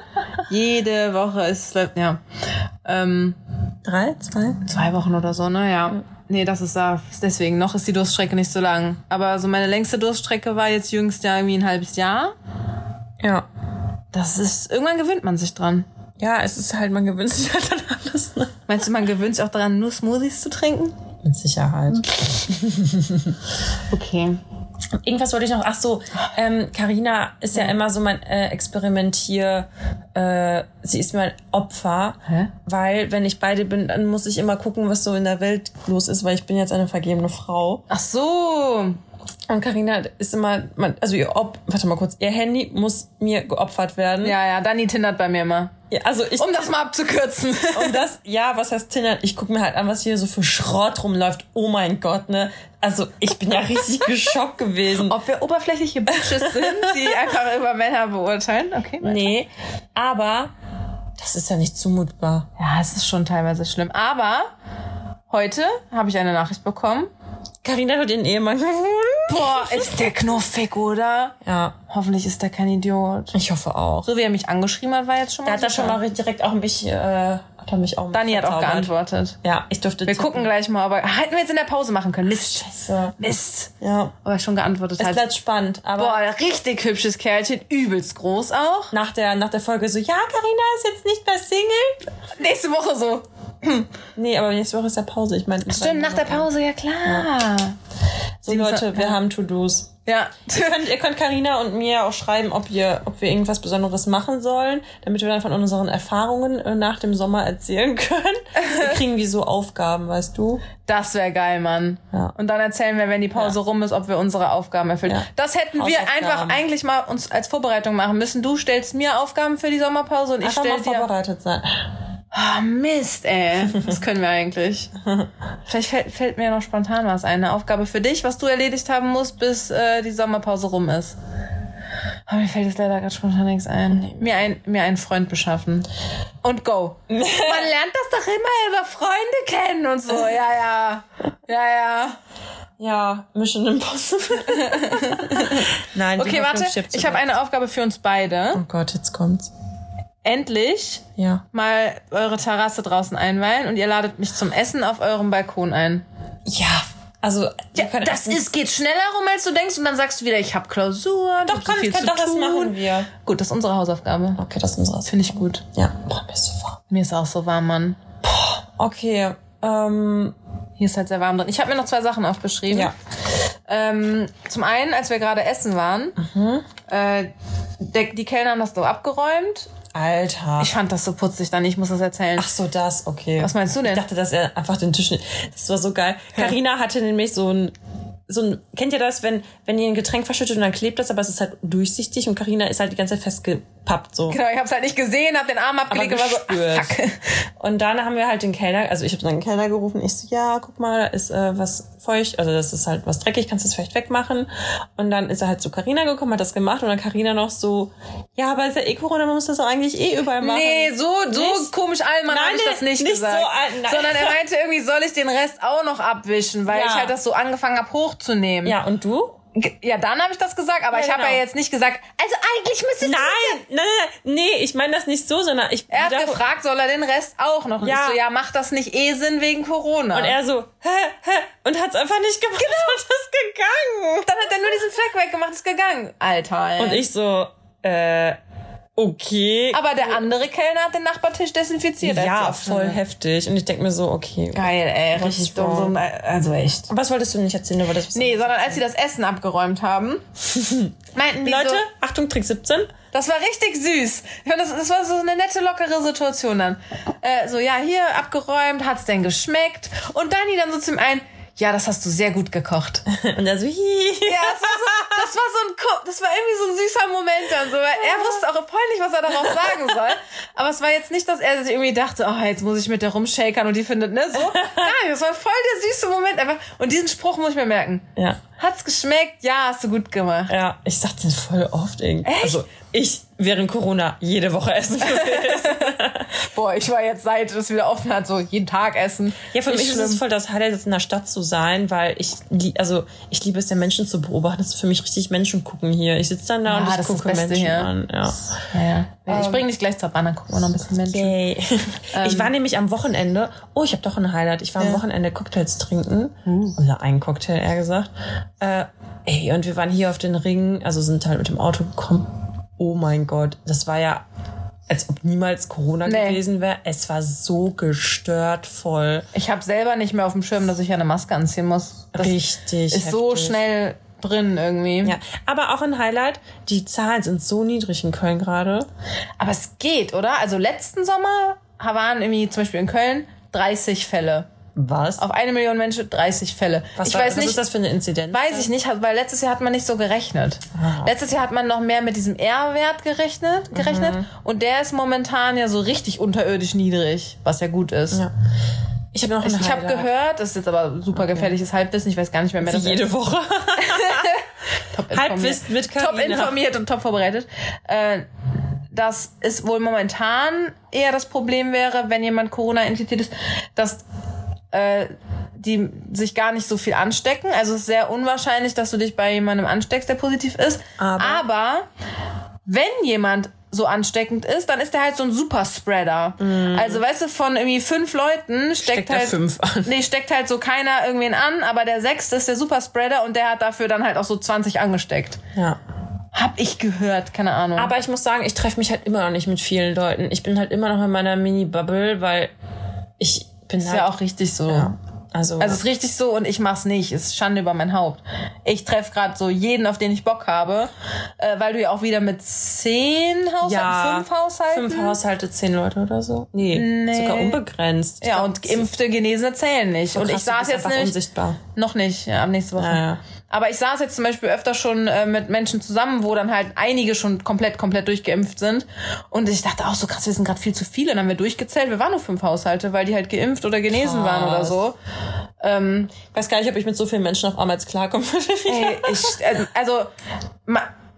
Jede Woche ist, ja, ähm, Drei, zwei? zwei Wochen oder so, ne, ja. Nee, das ist da, deswegen, noch ist die Durststrecke nicht so lang. Aber so meine längste Durststrecke war jetzt jüngst ja irgendwie ein halbes Jahr. Ja. Das ist, irgendwann gewöhnt man sich dran. Ja, es ist halt, man gewöhnt sich halt an alles, ne? Meinst du, man gewöhnt sich auch daran, nur Smoothies zu trinken? Mit Sicherheit. Okay. Irgendwas wollte ich noch. Ach so, ähm, Carina ist ja immer so mein äh, Experimentier. Äh, sie ist mein Opfer, Hä? weil wenn ich beide bin, dann muss ich immer gucken, was so in der Welt los ist, weil ich bin jetzt eine vergebene Frau. Ach so. Und Carina ist immer, also ihr Op, warte mal kurz, ihr Handy muss mir geopfert werden. Ja, ja, Dani tindert bei mir immer. Ja, also ich, Um das mal abzukürzen. um das, ja, was heißt Tinder? Ich gucke mir halt an, was hier so für Schrott rumläuft. Oh mein Gott, ne? Also ich bin ja richtig geschockt gewesen. Ob wir oberflächliche Bitches sind, die einfach über Männer beurteilen? Okay. weiter. Nee, aber das ist ja nicht zumutbar. Ja, es ist schon teilweise schlimm. Aber heute habe ich eine Nachricht bekommen. Carina hat ihren Ehemann gefunden. Boah, ist der knuffig, oder? Ja, Hoffentlich ist der kein Idiot. ich hoffe auch. So wie er mich angeschrieben hat, war jetzt schon mal. Da hat er schon mal direkt auch ein bisschen, äh, hat er mich auch Dani hat auch geantwortet. Ja, ich durfte Wir tippen. gucken gleich mal, aber hätten wir jetzt in der Pause machen können. Mist. Scheiße. Mist. Ja. Aber schon geantwortet Es hat. bleibt spannend, aber Boah, richtig hübsches Kerlchen, übelst groß auch. nach der, nach der Folge so, ja, Carina ist jetzt nicht mehr Single. Nächste Woche so. Nee, aber nächste Woche ist ja Pause. Ich meine, Stimmt, nach der Pause, ja klar. So Leute, wir haben To-Dos. Ja. Ihr könnt, ihr könnt Carina und mir auch schreiben, ob wir, ob wir irgendwas Besonderes machen sollen, damit wir dann von unseren Erfahrungen äh, nach dem Sommer erzählen können. Wir kriegen wie so Aufgaben, weißt du? Das wäre geil, Mann. Ja. Und dann erzählen wir, wenn die Pause Ja. rum ist, ob wir unsere Aufgaben erfüllen. Ja. Das hätten wir einfach eigentlich mal uns als Vorbereitung machen müssen. Du stellst mir Aufgaben für die Sommerpause und ich Einfach stell mal dir. vorbereitet sein. Ah, Mist, ey. Das können wir eigentlich. Vielleicht fällt, fällt mir noch spontan was ein. Eine Aufgabe für dich, was du erledigt haben musst, bis äh, die Sommerpause rum ist. Aber mir fällt jetzt leider gerade spontan nichts ein. Mir, ein. mir einen Freund beschaffen. Und go. Man lernt das doch immer über Freunde kennen und so. Ja, ja. Ja, ja. Ja, Mission Impossible. Nein, Okay, warte. Ich habe eine Aufgabe für uns beide. Oh Gott, jetzt kommt's. Endlich Ja. mal eure Terrasse draußen einweihen und ihr ladet mich zum Essen auf eurem Balkon ein. Ja, also Ja, das ist, geht schneller rum, als du denkst, und dann sagst du wieder, ich habe Klausuren. Doch, ich hab so komm, viel kann, doch, das machen wir. Gut, das ist unsere Hausaufgabe. Okay, das ist unseres. Finde ich gut. Ja, boah, mir ist so warm. Mir ist auch so warm, Mann. Okay, ähm, Hier ist halt sehr warm drin. Ich habe mir noch zwei Sachen aufgeschrieben. ja. Ähm, zum einen, als wir gerade essen waren, Mhm. äh, der, die Kellner haben das so abgeräumt. Alter. Ich fand das so putzig dann, ich muss das erzählen. Ach so, das, okay. Was meinst du denn? Ich dachte, dass er einfach den Tisch nicht. Das war so geil. Carina hatte nämlich so ein, so ein, kennt ihr das, wenn, wenn ihr ein Getränk verschüttet und dann klebt das, aber es ist halt durchsichtig und Carina ist halt die ganze Zeit festgepappt, so. Genau, ich habe es halt nicht gesehen, habe den Arm abgelegt und war so, ach, fuck. Und dann haben wir halt den Kellner, also ich habe dann den Kellner gerufen, ich so, ja, guck mal, da ist äh, was feucht, also das ist halt was dreckig, kannst du das vielleicht wegmachen? Und dann ist er halt zu Carina gekommen, hat das gemacht und dann Carina noch so, ja, aber ist ja eh Corona, man muss das doch eigentlich eh überall machen. Nee, so, so Nicht? komisch allmann habe ich das nicht, nicht gesagt. so nein. Sondern er meinte irgendwie, soll ich den Rest auch noch abwischen, weil Ja. ich halt das so angefangen hochzunehmen. Ja, und du? Ja, dann habe ich das gesagt, aber Ja, ich habe genau. ja jetzt nicht gesagt, also eigentlich müsstest Nein, du... nein, nein, nee, ich meine das nicht so, sondern ich Er hat gefragt, soll er den Rest auch noch? Ja. so, ja, macht das nicht eh Sinn wegen Corona? Und er so, hä, hä, und hat's einfach nicht gemacht und ist gegangen. dann hat er nur diesen Fleck weggemacht, ist gegangen. Alter. ey. Und ich so, äh, okay. Aber der andere Kellner hat den Nachbartisch desinfiziert. ja, voll heftig. Und ich denk mir so, okay. Geil, ey, richtig dumm. So, also echt. Was wolltest du nicht erzählen? Du wolltest Nee, sondern als sie das Essen abgeräumt haben, meinten die Leute, so, Achtung, Trick 17. das war richtig süß. Ich fand, das, das war so eine nette, lockere Situation dann. Äh, so, ja, hier abgeräumt, hat's denn geschmeckt? Und Dani dann so zum einen, ja, das hast du sehr gut gekocht. Und er so. Ja, das war so, das war so ein, das war irgendwie so ein süßer Moment dann so, weil er wusste auch voll nicht, was er darauf sagen soll. Aber es war jetzt nicht, dass er sich irgendwie dachte, oh, jetzt muss ich mit der rumshakern und die findet, ne, so. Nein, das war voll der süße Moment einfach. Und diesen Spruch muss ich mir merken. Ja. Hat's geschmeckt? Ja, hast du gut gemacht. Ja, ich sag den voll oft irgendwie. Also, ich während Corona jede Woche essen. Boah, ich war jetzt seit es wieder offen hat, so jeden Tag essen. Ja, für Nicht mich ist schlimm. es voll das Highlight, jetzt in der Stadt zu sein, weil ich, also, ich liebe es ja Menschen zu beobachten. Das ist für mich richtig Menschen gucken hier. Ich sitze dann da Ja, und ich ist das gucke Menschen hier. an. Ja. Ja, ja. Ich bring dich gleich zur Bahn, dann gucken wir noch ein bisschen Menschen. Yay. ich war nämlich am Wochenende, oh, ich habe doch ein Highlight. Ich war am Wochenende Cocktails trinken. Oder einen Cocktail, eher gesagt. Äh, ey, und wir waren hier auf den Ring, also sind halt mit dem Auto gekommen. Oh mein Gott, das war ja, als ob niemals Corona Nee. gewesen wäre. Es war so gestört voll. Ich habe selber nicht mehr auf dem Schirm, dass ich ja eine Maske anziehen muss. Das Richtig. ist so heftig. schnell drin irgendwie. Ja, aber auch ein Highlight, die Zahlen sind so niedrig in Köln gerade. Aber es geht, oder? Also letzten Sommer waren irgendwie zum Beispiel in Köln 30 Fälle. Was? Auf eine Million Menschen 30 Fälle. was ich war, weiß was nicht, ist das für eine Inzidenz? weiß ich nicht, weil letztes Jahr hat man nicht so gerechnet. Ah. Letztes Jahr hat man noch mehr mit diesem R-Wert gerechnet, gerechnet Mhm. und der ist momentan ja so richtig unterirdisch niedrig, was ja gut ist. Ja. Ich habe noch Ich habe gehört, das ist jetzt aber super gefährliches Halbwissen, ich weiß gar nicht mehr, mehr Wie das jede Woche. top informiert. Halbwissen mit top Carina. informiert und top vorbereitet. Äh, dass es wohl momentan eher das Problem wäre, wenn jemand Corona infiziert ist, dass äh, die sich gar nicht so viel anstecken. Also es ist sehr unwahrscheinlich, dass du dich bei jemandem ansteckst, der positiv ist. Aber- Aber wenn jemand so ansteckend ist, dann ist der halt so ein Superspreader. Also weißt du, von irgendwie fünf Leuten steckt. Steckt halt fünf an. Nee, steckt halt so keiner irgendwen an, aber der sechste ist der Superspreader und der hat dafür dann halt auch so 20 angesteckt. Ja. Hab ich gehört, keine Ahnung. Aber ich muss sagen, ich treffe mich halt immer noch nicht mit vielen Leuten. Ich bin halt immer noch in meiner Mini-Bubble, weil ich bin ist halt... ja auch richtig so. Ja. Also, Also es ist richtig so und ich mach's nicht. Es ist Schande über mein Haupt. Ich treffe gerade so jeden, auf den ich Bock habe, äh, weil du ja auch wieder mit zehn Haushalten, ja, fünf Haushalten. Fünf Haushalte, zehn Leute oder so? Nee, Nee. sogar unbegrenzt. Ich ja, glaub, und geimpfte, Genesene zählen nicht. und krass, ich saß jetzt nämlich unsichtbar. noch nicht, ja, ab nächste Woche. Ja, ja. Aber ich saß jetzt zum Beispiel öfter schon äh, mit Menschen zusammen, wo dann halt einige schon komplett, komplett durchgeimpft sind. Und ich dachte auch so krass, wir sind gerade viel zu viele. Dann haben wir durchgezählt. Wir waren nur fünf Haushalte, weil die halt geimpft oder genesen Krass. waren oder so. Ähm, Ich weiß gar nicht, ob ich mit so vielen Menschen auf einmal jetzt klarkommen würde. ey, ich, äh, also,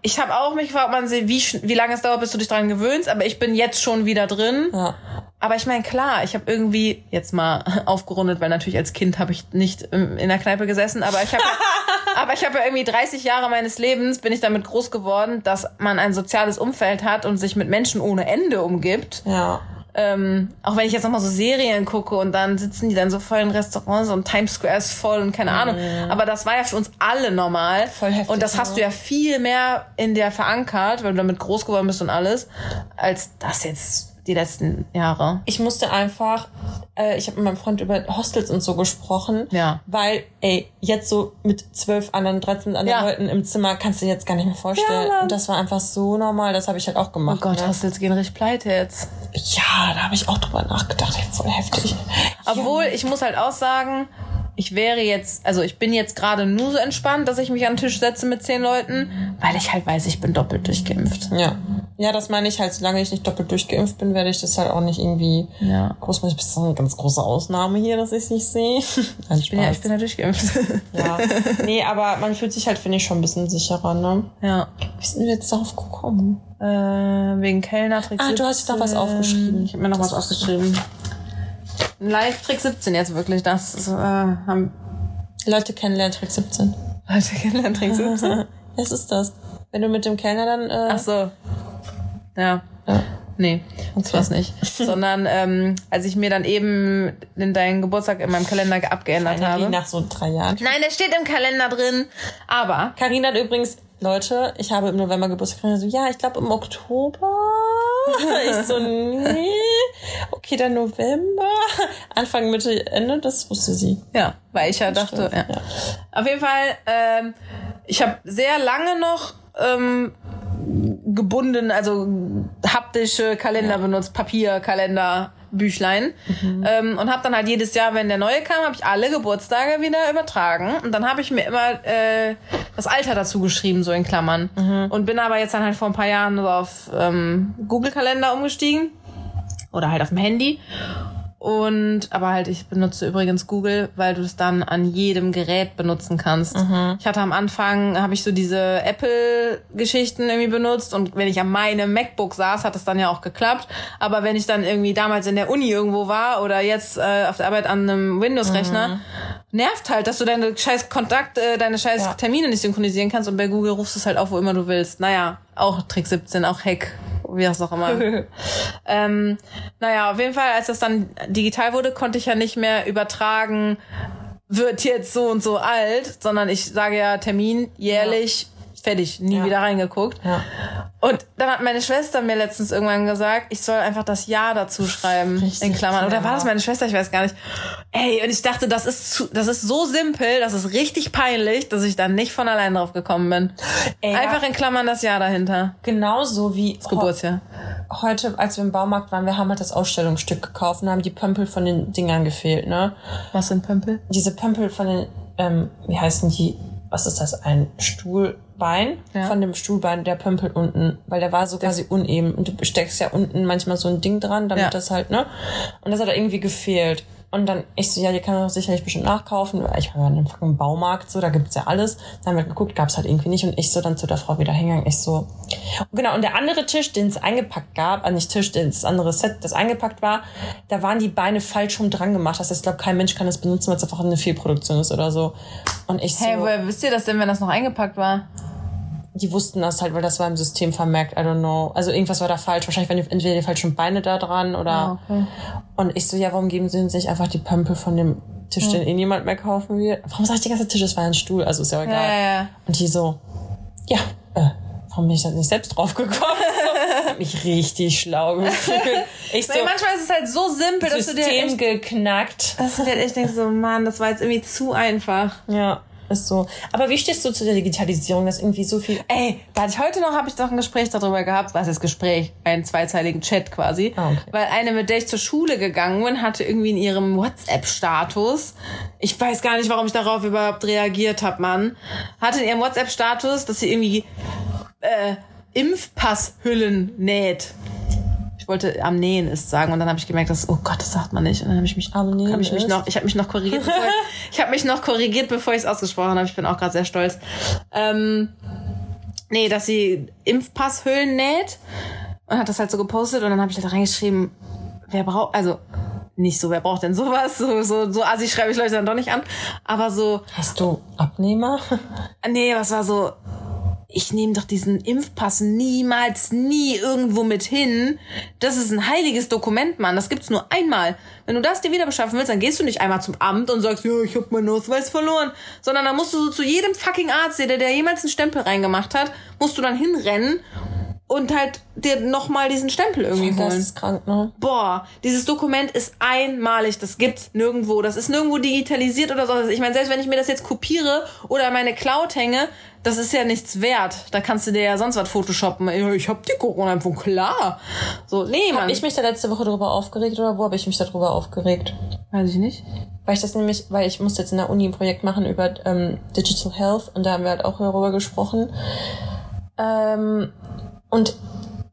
ich habe auch mich gefragt, man sieht, wie, wie lange es dauert, bis du dich dran gewöhnst. Aber ich bin jetzt schon wieder drin. Ja. Aber ich meine, klar, ich habe irgendwie jetzt mal aufgerundet, weil natürlich als Kind habe ich nicht in der Kneipe gesessen, aber ich habe Aber ich habe ja irgendwie 30 Jahre meines Lebens bin ich damit groß geworden, dass man ein soziales Umfeld hat und sich mit Menschen ohne Ende umgibt. Ja. Ähm, auch wenn ich jetzt nochmal so Serien gucke und dann sitzen die dann so voll in Restaurants und Times Square ist voll und keine Ahnung. Aber das war ja für uns alle normal. Voll heftig, und das hast ja. du ja viel mehr in der verankert, weil du damit groß geworden bist und alles, als das jetzt die letzten Jahre. Ich musste einfach, äh, ich habe mit meinem Freund über Hostels und so gesprochen. Ja. Weil, ey, jetzt so mit zwölf anderen, 13 anderen Ja. Leuten im Zimmer kannst du dir jetzt gar nicht mehr vorstellen. Ja, und das war einfach so normal, das habe ich halt auch Oh gemacht. Gott, ne? Hostels gehen richtig pleite jetzt. Ja, da habe ich auch drüber nachgedacht. Voll heftig. Obwohl, ich muss halt auch sagen, ich wäre jetzt, also ich bin jetzt gerade nur so entspannt, dass ich mich an den Tisch setze mit zehn Leuten, weil ich halt weiß, ich bin doppelt durchgeimpft. Ja. Ja, das meine ich halt, solange ich nicht doppelt durchgeimpft bin, werde ich das halt auch nicht irgendwie Ja. groß machen. Bin so eine ganz große Ausnahme hier, dass ich es nicht sehe. Nein, Ich bin ja, ich bin ja durchgeimpft. ja. Nee, aber man fühlt sich halt, finde ich, schon ein bisschen sicherer, ne? ja. Wie sind wir jetzt darauf gekommen? Äh, wegen Kellner, Ah, du hast noch was aufgeschrieben. Ich habe mir noch was aufgeschrieben. Live-Trick 17 jetzt wirklich, das ist, äh, haben Leute kennenlernen, Trick 17. Leute kennenlernen, Trick 17. Was ist das? Wenn du mit dem Kellner dann, äh, Ach so. Ja. Ja. Nee, das war's nicht. Sondern ähm, als ich mir dann eben in deinen Geburtstag in meinem Kalender abgeändert wie habe. nach so drei Jahren. Nein, der steht im Kalender drin. Aber Carina hat übrigens, Leute, ich habe im November Geburtstag. So, ja, ich glaube im Oktober. ich so, nee. Okay, dann November. Anfang, Mitte, Ende, das wusste sie. ja, weil ich ja dachte, ja. Ja. Auf jeden Fall, ähm, ich habe sehr lange noch ähm, gebunden, also haptische Kalender benutzt, Papierkalender, Büchlein. Ähm, und habe dann halt jedes Jahr, wenn der neue kam, habe ich alle Geburtstage wieder übertragen. Und dann habe ich mir immer äh, das Alter dazu geschrieben, so in Klammern. Und bin aber jetzt dann halt vor ein paar Jahren so auf ähm, Google-Kalender umgestiegen. Oder halt auf dem Handy. Und, aber halt, ich benutze übrigens Google, weil du es dann an jedem Gerät benutzen kannst. Ich hatte am Anfang, habe ich so diese Apple-Geschichten irgendwie benutzt und wenn ich an meinem MacBook saß, hat es dann ja auch geklappt. Aber wenn ich dann irgendwie damals in der Uni irgendwo war oder jetzt äh, auf der Arbeit an einem Windows-Rechner, nervt halt, dass du deine scheiß Kontakt, äh, deine scheiß Ja. Termine nicht synchronisieren kannst und bei Google rufst du es halt auf, wo immer du willst. Naja, auch Trick 17, auch Hack, wie auch immer. ähm, naja, auf jeden Fall, als das dann digital wurde, konnte ich ja nicht mehr übertragen, wird jetzt so und so alt, sondern ich sage ja Termin, jährlich, fertig, nie Ja. wieder reingeguckt. Ja. Und dann hat meine Schwester mir letztens irgendwann gesagt, ich soll einfach das Jahr dazu schreiben, Richtig in Klammern. Oder war das meine Schwester? Ich weiß gar nicht. Ey, und ich dachte, das ist zu, das ist so simpel, das ist richtig peinlich, dass ich da nicht von allein drauf gekommen bin. Ey, ja. Einfach in Klammern das Jahr dahinter. Genauso wie Das Geburtsjahr. heute, als wir im Baumarkt waren, wir haben halt das Ausstellungsstück gekauft und haben die Pömpel von den Dingern gefehlt, ne? Was sind Pömpel? Diese Pömpel von den, ähm, wie heißen die? Was ist das? Ein Stuhlbein? Ja. Von dem Stuhlbein, der Pömpel unten, weil der war so quasi uneben und du steckst ja unten manchmal so ein Ding dran, damit Ja. das halt, ne? Und das hat irgendwie gefehlt. Und dann, ich so, ja, die kann man doch sicherlich bestimmt nachkaufen. weil Ich war ja in einem fucking Baumarkt, so, da gibt's ja alles. Dann haben wir geguckt, gab's halt irgendwie nicht. Und ich so dann zu der Frau wieder hingegangen. Ich so, genau. Und der andere Tisch, den es eingepackt gab, äh, nicht Tisch, das andere Set, das eingepackt war, da waren die Beine falsch rum dran gemacht. Das heißt, ich glaube, kein Mensch kann das benutzen, weil es einfach eine Fehlproduktion ist oder so. Und ich so, Hey, woher wisst ihr das denn, wenn das noch eingepackt war? Die wussten das halt, weil das war im System vermerkt, I don't know. Also irgendwas war da falsch. Wahrscheinlich waren die, entweder die falschen Beine da dran oder. Ah, okay. Und ich so, ja, warum geben sie uns nicht einfach die Pömpel von dem Tisch, den eh niemand mehr kaufen will? Warum sag ich die ganze Tisch, es war ein Stuhl, also ist ja egal. Ja, ja, ja. Und die so, ja, äh, warum bin ich da nicht selbst drauf gekommen? So, hab mich richtig schlau gefühlt. Ich so, Weil manchmal ist es halt so simpel, dass du dir System echt, geknackt. dass du dir echt denkst, so, Mann, das war jetzt irgendwie zu einfach. Ja, ist so. Aber wie stehst du zu der Digitalisierung, dass irgendwie so viel... Ey, ich heute noch, habe ich doch ein Gespräch darüber gehabt, was ist Gespräch? Einen zweizeiligen Chat quasi. Ah, okay. Weil eine, mit der ich zur Schule gegangen bin, hatte irgendwie in ihrem WhatsApp-Status, ich weiß gar nicht, warum ich darauf überhaupt reagiert habe, Mann, hatte in ihrem WhatsApp-Status, dass sie irgendwie äh, Impfpasshüllen näht. Ich wollte am Nähen ist sagen und dann habe ich gemerkt, dass oh Gott, das sagt man nicht und dann habe ich mich Am Nähen hab ich mich ist? noch ich habe mich noch korrigiert bevor ich, ich habe mich noch korrigiert bevor ich es ausgesprochen habe ich bin auch gerade sehr stolz ähm, nee dass sie Impfpasshüllen näht und hat das halt so gepostet und dann habe ich halt reingeschrieben wer braucht also nicht so, wer braucht denn sowas? So, so, so assi schreibe ich Leute dann doch nicht an. Aber so, Hast du Abnehmer? nee, was war so, ich nehme doch diesen Impfpass niemals, nie irgendwo mit hin. Das ist ein heiliges Dokument, Mann. Das gibt's nur einmal. Wenn du das dir wieder beschaffen willst, dann gehst du nicht einmal zum Amt und sagst, ja, ich hab meinen Ausweis verloren. Sondern dann musst du so zu jedem fucking Arzt, der, der jemals einen Stempel reingemacht hat, musst du dann hinrennen und halt dir nochmal diesen Stempel irgendwie Das holen. ist krank, ne? Boah, dieses Dokument ist einmalig, das gibt's nirgendwo. Das ist nirgendwo digitalisiert oder so. Ich meine, selbst wenn ich mir das jetzt kopiere oder in meine Cloud hänge, das ist ja nichts wert. Da kannst du dir ja sonst was photoshoppen. Ich hab die Corona-Impfung, klar. So, nee, Mann. Hab ich mich da letzte Woche darüber aufgeregt oder wo habe ich mich darüber aufgeregt? Weiß ich nicht. Weil ich das nämlich, weil ich musste jetzt in der Uni ein Projekt machen über ähm, Digital Health und da haben wir halt auch darüber gesprochen. Ähm, und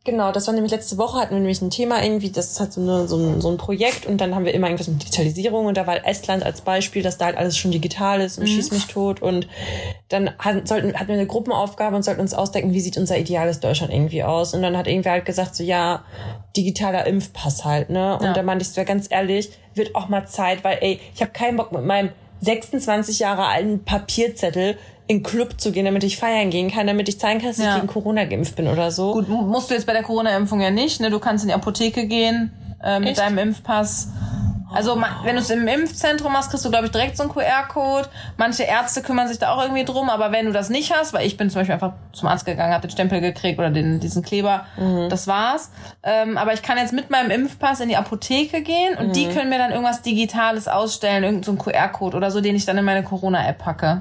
genau, das war nämlich letzte Woche, hatten wir nämlich ein Thema irgendwie, das ist halt so, eine, so, ein, so ein Projekt und dann haben wir immer irgendwas mit Digitalisierung und da war Estland als Beispiel, dass da halt alles schon digital ist und schieß mich tot und dann hatten, sollten, hatten wir eine Gruppenaufgabe und sollten uns ausdenken, wie sieht unser ideales Deutschland irgendwie aus und dann hat irgendwer halt gesagt so, ja, digitaler Impfpass halt, ne? Und Ja. da meinte ich so, ganz ehrlich, wird auch mal Zeit, weil ey, ich habe keinen Bock mit meinem 26 Jahre alten Papierzettel in den Club zu gehen, damit ich feiern gehen kann, damit ich zeigen kann, dass Ja. ich gegen Corona geimpft bin oder so. Gut, mu- musst du jetzt bei der Corona-Impfung ja nicht. Ne? Du kannst in die Apotheke gehen äh, mit Echt? deinem Impfpass. Also wenn du es im Impfzentrum machst, kriegst du, glaube ich, direkt so einen QR-Code. Manche Ärzte kümmern sich da auch irgendwie drum, aber wenn du das nicht hast, weil ich bin zum Beispiel einfach zum Arzt gegangen, habe den Stempel gekriegt oder den, diesen Kleber, das war's. Ähm, aber ich kann jetzt mit meinem Impfpass in die Apotheke gehen und die können mir dann irgendwas Digitales ausstellen, irgendeinen so QR-Code oder so, den ich dann in meine Corona-App packe.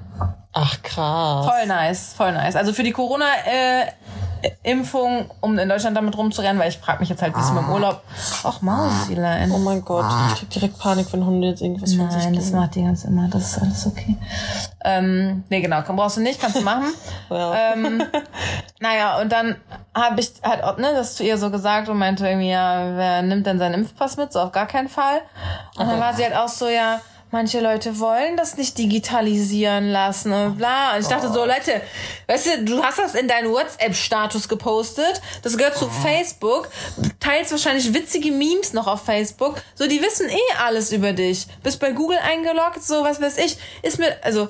Ach krass. Voll nice, voll nice. Also für die Corona-Impfung, um in Deutschland damit rumzurennen, weil ich frage mich jetzt halt, wie es mit dem Urlaub. Ach, Mausilein. Oh mein Gott, ich krieg direkt Panik, wenn Hunde jetzt irgendwas von sich Nein, das macht die ganz immer. Das ist alles okay. Ähm, nee, genau, kann, brauchst du nicht, kannst du machen. Well. ähm, naja, und dann habe ich halt auch, ne, das zu ihr so gesagt und meinte irgendwie, ja, wer nimmt denn seinen Impfpass mit? So auf gar keinen Fall. Und dann war sie halt auch so, ja, manche Leute wollen das nicht digitalisieren lassen und bla. Und ich dachte so, Leute, weißt du, du hast das in deinen WhatsApp-Status gepostet. Das gehört zu Facebook. Teilst wahrscheinlich witzige Memes noch auf Facebook. So, die wissen eh alles über dich. Bist bei Google eingeloggt, so, was weiß ich. Ist mir, also,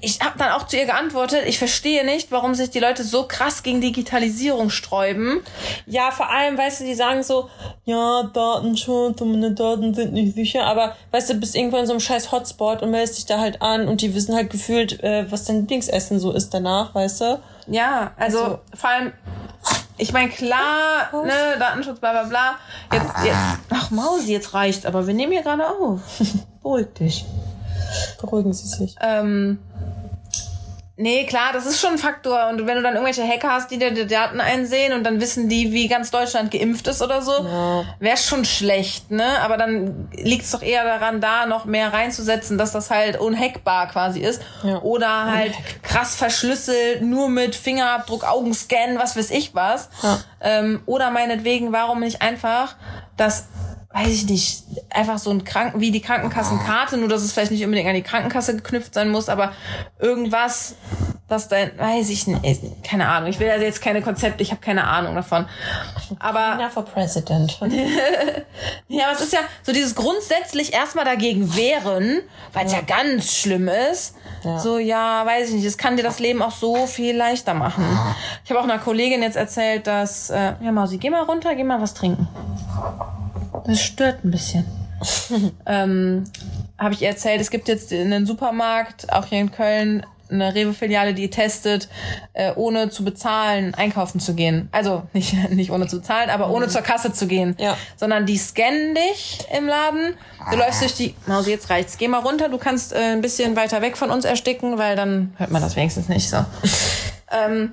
ich habe dann auch zu ihr geantwortet, ich verstehe nicht, warum sich die Leute so krass gegen Digitalisierung sträuben. Ja, vor allem, weißt du, die sagen so, ja, Datenschutz und meine Daten sind nicht sicher, aber weißt du, bist irgendwo in so einem scheiß Hotspot und meldest dich da halt an und die wissen halt gefühlt, äh, was dein Lieblingsessen so ist danach, weißt du? Ja, also, Also- vor allem, ich meine, klar, ne, Datenschutz, bla bla bla. Jetzt, jetzt, ach Mausi, jetzt reicht's, aber wir nehmen hier gerade auf. Beruhig dich. Beruhigen sie sich. Ähm, nee, klar, das ist schon ein Faktor. Und wenn du dann irgendwelche Hacker hast, die dir die Daten einsehen und dann wissen die, wie ganz Deutschland geimpft ist oder so, Ja. wäre schon schlecht, ne? Aber dann liegt's doch eher daran, da noch mehr reinzusetzen, dass das halt unhackbar quasi ist. Ja. Oder halt krass verschlüsselt, nur mit Fingerabdruck, Augenscan, was weiß ich was. Ja. Ähm, oder meinetwegen, warum nicht einfach das weiß ich nicht, einfach so ein Kranken, wie die Krankenkassenkarte, nur dass es vielleicht nicht unbedingt an die Krankenkasse geknüpft sein muss, aber irgendwas, das dein, weiß ich nicht, äh, keine Ahnung. Ich will also jetzt keine Konzepte, ich habe keine Ahnung davon. Aber Ja, for President. ja, aber es ist ja so dieses grundsätzlich erstmal dagegen wehren, weil es ja. ganz schlimm ist. Ja. So, ja, weiß ich nicht, es kann dir das Leben auch so viel leichter machen. Ich habe auch einer Kollegin jetzt erzählt, dass, äh, ja Mausi, geh mal runter, geh mal was trinken. Das stört ein bisschen. ähm, habe ich erzählt, es gibt jetzt in den Supermarkt, auch hier in Köln, eine Rewe-Filiale, die testet, äh, ohne zu bezahlen, einkaufen zu gehen. Also nicht, nicht ohne zu bezahlen, aber ohne zur Kasse zu gehen. Ja. Sondern die scannen dich im Laden. Du läufst durch die. Mausi, jetzt reicht's. Geh mal runter, du kannst äh, ein bisschen weiter weg von uns ersticken, weil dann hört man das wenigstens nicht so. ähm,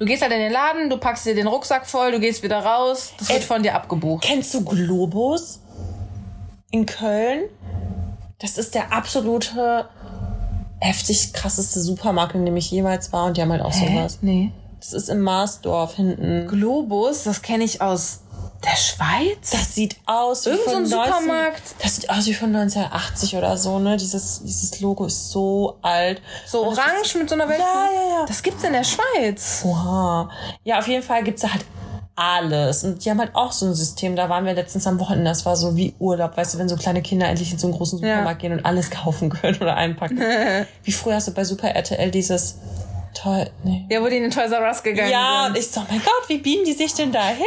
du gehst halt in den Laden, du packst dir den Rucksack voll, du gehst wieder raus, das wird von dir abgebucht. Kennst du Globus in Köln? Das ist der absolute heftig krasseste Supermarkt, in dem ich jemals war und die haben halt auch sowas. Nee. Das ist im Marsdorf hinten. Globus, das kenne ich aus der Schweiz. Das sieht aus wie Irgend so von ein 19 Supermarkt. Das sieht aus wie von 1980 oder so, ne? Dieses, dieses Logo ist so alt. So Und orange mit so einer Welt. Ja, ja, ja. Das gibt's in der Schweiz. Oha. Ja, auf jeden Fall gibt's da halt alles. Und die haben halt auch so ein System. Da waren wir letztens am Wochenende, das war so wie Urlaub, weißt du, wenn so kleine Kinder endlich in so einen großen Supermarkt gehen und alles kaufen können oder einpacken. wie früher hast du bei Super RTL dieses toll, nee. Ja, wo die in den Toys R Us gegangen Ja, sind. und ich so, mein Gott, wie beamen die sich denn da hin?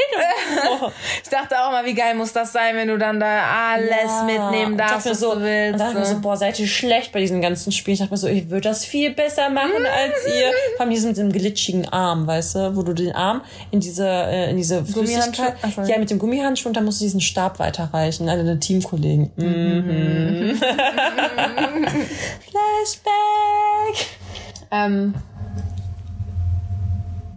So. Ich dachte auch mal, wie geil muss das sein, wenn du dann da alles Ja. mitnehmen darfst, was so, du willst. Und dachte mir so, boah, seid ihr schlecht bei diesen ganzen Spielen. Ich dachte mir so, ich würde das viel besser machen als ihr. Vor allem diesen mit dem glitschigen Arm, weißt du, wo du den Arm in diese, äh, in diese Gummihandschuhe? Flüssigkeit, ja, mit dem Gummihandschuh und dann musst du diesen Stab weiterreichen an deine Teamkollegen. Mhm. Flashback. Ähm,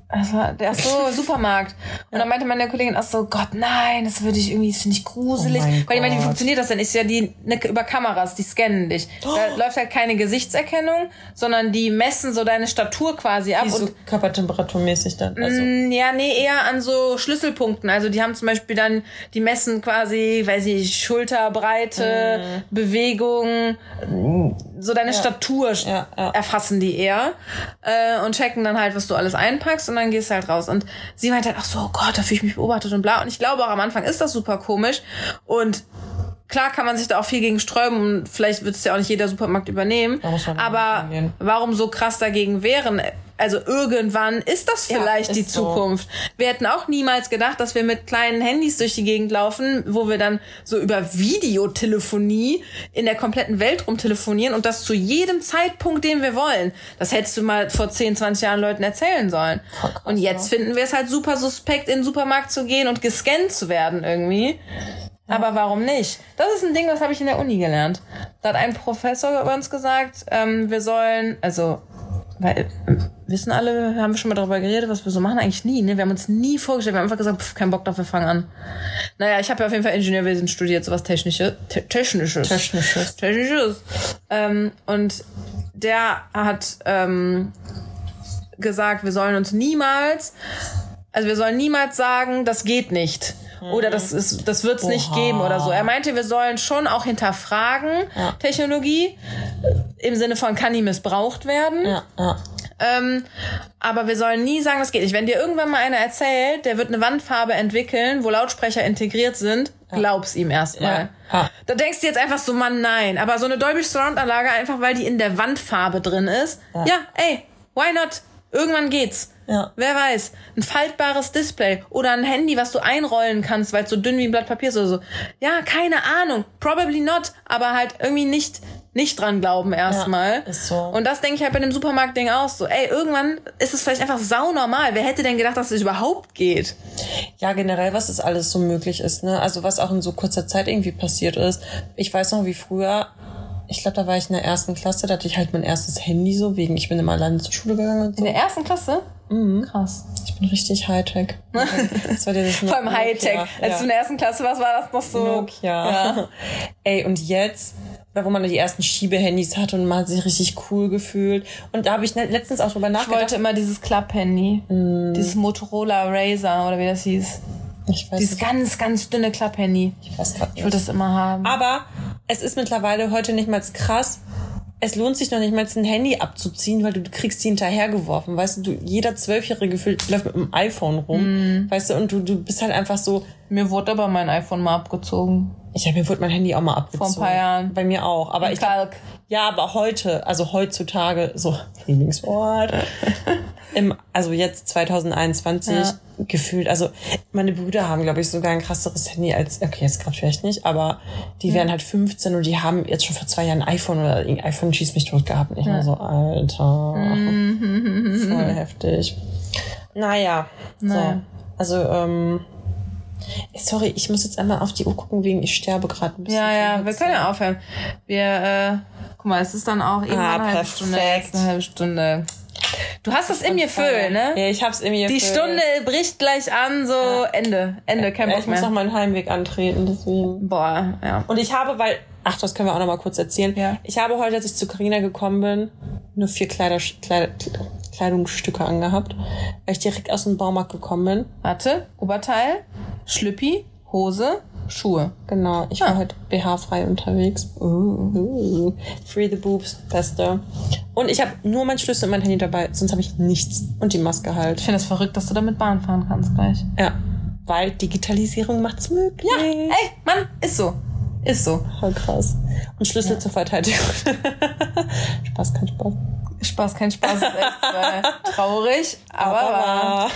also, der ist so Supermarkt. Und dann meinte meine Kollegin auch so, Gott, nein, das würde ich irgendwie, das finde ich gruselig. Oh Weil ich meine, wie funktioniert das denn? Ist ja die ne, über Kameras, die scannen dich. Da Oh. läuft halt keine Gesichtserkennung, sondern die messen so deine Statur quasi ab. Wie so Und körpertemperaturmäßig dann. Also. Mm, Ja, nee, eher an so Schlüsselpunkten. Also die haben zum Beispiel dann, die messen quasi, weiß ich, Schulterbreite, Bewegung, mm, so deine Statur Ja, ja. erfassen die eher äh, und checken dann halt, was du alles einpackst und dann gehst du halt raus. Und sie meint halt, ach so, oh Gott, da fühle ich mich beobachtet und bla. Und ich glaube auch am Anfang ist das super komisch und Klar kann man sich da auch viel gegen sträuben und vielleicht wird es ja auch nicht jeder Supermarkt übernehmen. Aber warum so krass dagegen wehren? Also irgendwann ist das Ja, vielleicht die ist so. Zukunft. Wir hätten auch niemals gedacht, dass wir mit kleinen Handys durch die Gegend laufen, wo wir dann so über Videotelefonie in der kompletten Welt rumtelefonieren und das zu jedem Zeitpunkt, den wir wollen. Das hättest du mal vor 10, 20 Jahren Leuten erzählen sollen. Und jetzt finden wir es halt super suspekt, in den Supermarkt zu gehen und gescannt zu werden irgendwie. Aber warum nicht? Das ist ein Ding, das habe ich in der Uni gelernt. Da hat ein Professor über uns gesagt, ähm, wir sollen, also, weil, äh, wissen alle, haben wir schon mal darüber geredet, was wir so machen? Eigentlich nie, ne? Wir haben uns nie vorgestellt, wir haben einfach gesagt, pff, kein Bock drauf, wir fangen an. Naja, ich habe ja auf jeden Fall Ingenieurwesen studiert, sowas Technisches. Te Technisches. Technisches. Technisches. Ähm, und der hat ähm, gesagt, wir sollen uns niemals, also wir sollen niemals sagen, das geht nicht. Oder das ist, das wird's nicht Oha. geben oder so. Er meinte, wir sollen schon auch hinterfragen Ja. Technologie im Sinne von kann die missbraucht werden. Ja, ja. Ähm, aber wir sollen nie sagen, das geht nicht. Wenn dir irgendwann mal einer erzählt, der wird eine Wandfarbe entwickeln, wo Lautsprecher integriert sind, glaub's ihm erstmal. Ja. Ja. Da denkst du jetzt einfach so, Mann, nein. Aber so eine Dolby Surround Anlage, einfach weil die in der Wandfarbe drin ist. Ja, ey, why not? Irgendwann geht's. Ja. Wer weiß. Ein faltbares Display oder ein Handy, was du einrollen kannst, weil es so dünn wie ein Blatt Papier ist oder so. Ja, keine Ahnung. Probably not. Aber halt irgendwie nicht, nicht dran glauben erstmal. ist so. Und das denke ich halt bei dem Supermarkt-Ding auch so. Ey, irgendwann ist es vielleicht einfach saunormal. Wer hätte denn gedacht, dass es überhaupt geht? Ja, generell, was das alles so möglich ist, ne? Also was auch in so kurzer Zeit irgendwie passiert ist. Ich weiß noch, wie früher, ich glaube, da war ich in der ersten Klasse, da hatte ich halt mein erstes Handy so, wegen ich bin immer alleine zur Schule gegangen und so. In der ersten Klasse? Mhm. Krass. Ich bin richtig Hightech. Das war dieses Vor allem Hightech. Nokia. Als Ja. du in der ersten Klasse warst, war das noch so. Nokia. Ja. Ey, und jetzt, wo man die ersten Schiebehandys hatte und man hat sich richtig cool gefühlt. Und da habe ich letztens auch drüber Ich nachgedacht. wollte immer dieses Klapp-Handy. Dieses Motorola Razer oder wie das hieß. ich weiß, Dieses ganz, ganz dünne Klapp-Handy. ich weiß Ich nicht. wollte das immer haben. Aber es ist mittlerweile heute nicht mal krass. Es lohnt sich noch nicht mal ein Handy abzuziehen, weil du, kriegst die hinterhergeworfen. Weißt du, du jeder Zwölfjährige läuft mit einem iPhone rum. Weißt du, und du, du bist halt einfach so, Mir wurde aber mein iPhone mal abgezogen. ich habe mir wurde mein Handy auch mal abgezogen. Vor ein paar Jahren. Bei mir auch. Aber ich Kalk. Ja, aber heute, also heutzutage, so Lieblingswort, im, also jetzt 2021 Ja. gefühlt, also meine Brüder haben, glaube ich, sogar ein krasseres Handy als, okay, jetzt gerade vielleicht nicht, aber die werden halt 15 und die haben jetzt schon vor zwei Jahren ein iPhone oder ein iPhone schießt mich tot gehabt. Und ich war so, Alter, voll heftig. Naja, so. Naja. Also, ähm, sorry, ich muss jetzt einmal auf die Uhr gucken, wegen ich sterbe gerade ein bisschen. Ja, ja, wir können ja aufhören. Wir, äh, guck mal, es ist dann auch eben Ah, eine halbe. Stunde. Eine halbe Stunde. Du hast das in mir füllen, ne? Ja, ich hab's in mir Die Gefühl. Stunde bricht gleich an, so Ende, Ende, kein Ja, Bock ich muss noch meinen Heimweg antreten, deswegen. Boah, ja. Und ich habe, weil, ach, das können wir auch noch mal kurz erzählen. Ja. Ich habe heute, als ich zu Carina gekommen bin, nur vier Kleider, Kleider, Kleidungsstücke angehabt, weil ich direkt aus dem Baumarkt gekommen bin. Warte, Oberteil, Schlüppi, Hose, Schuhe. Genau, ich Ah. war heute BH-frei unterwegs. Uh. Free the boobs, beste. Und ich habe nur mein Schlüssel und mein Handy dabei, sonst habe ich nichts. Und die Maske halt. Ich finde es das verrückt, dass du damit Bahn fahren kannst gleich. Ja. Weil Digitalisierung macht's möglich. Ja, ey, Mann, ist so. Ist so. Voll krass. Und Schlüssel zur Verteidigung. Spaß, kein Spaß. Spaß, kein Spaß, ist echt äh, traurig, aber, wahr.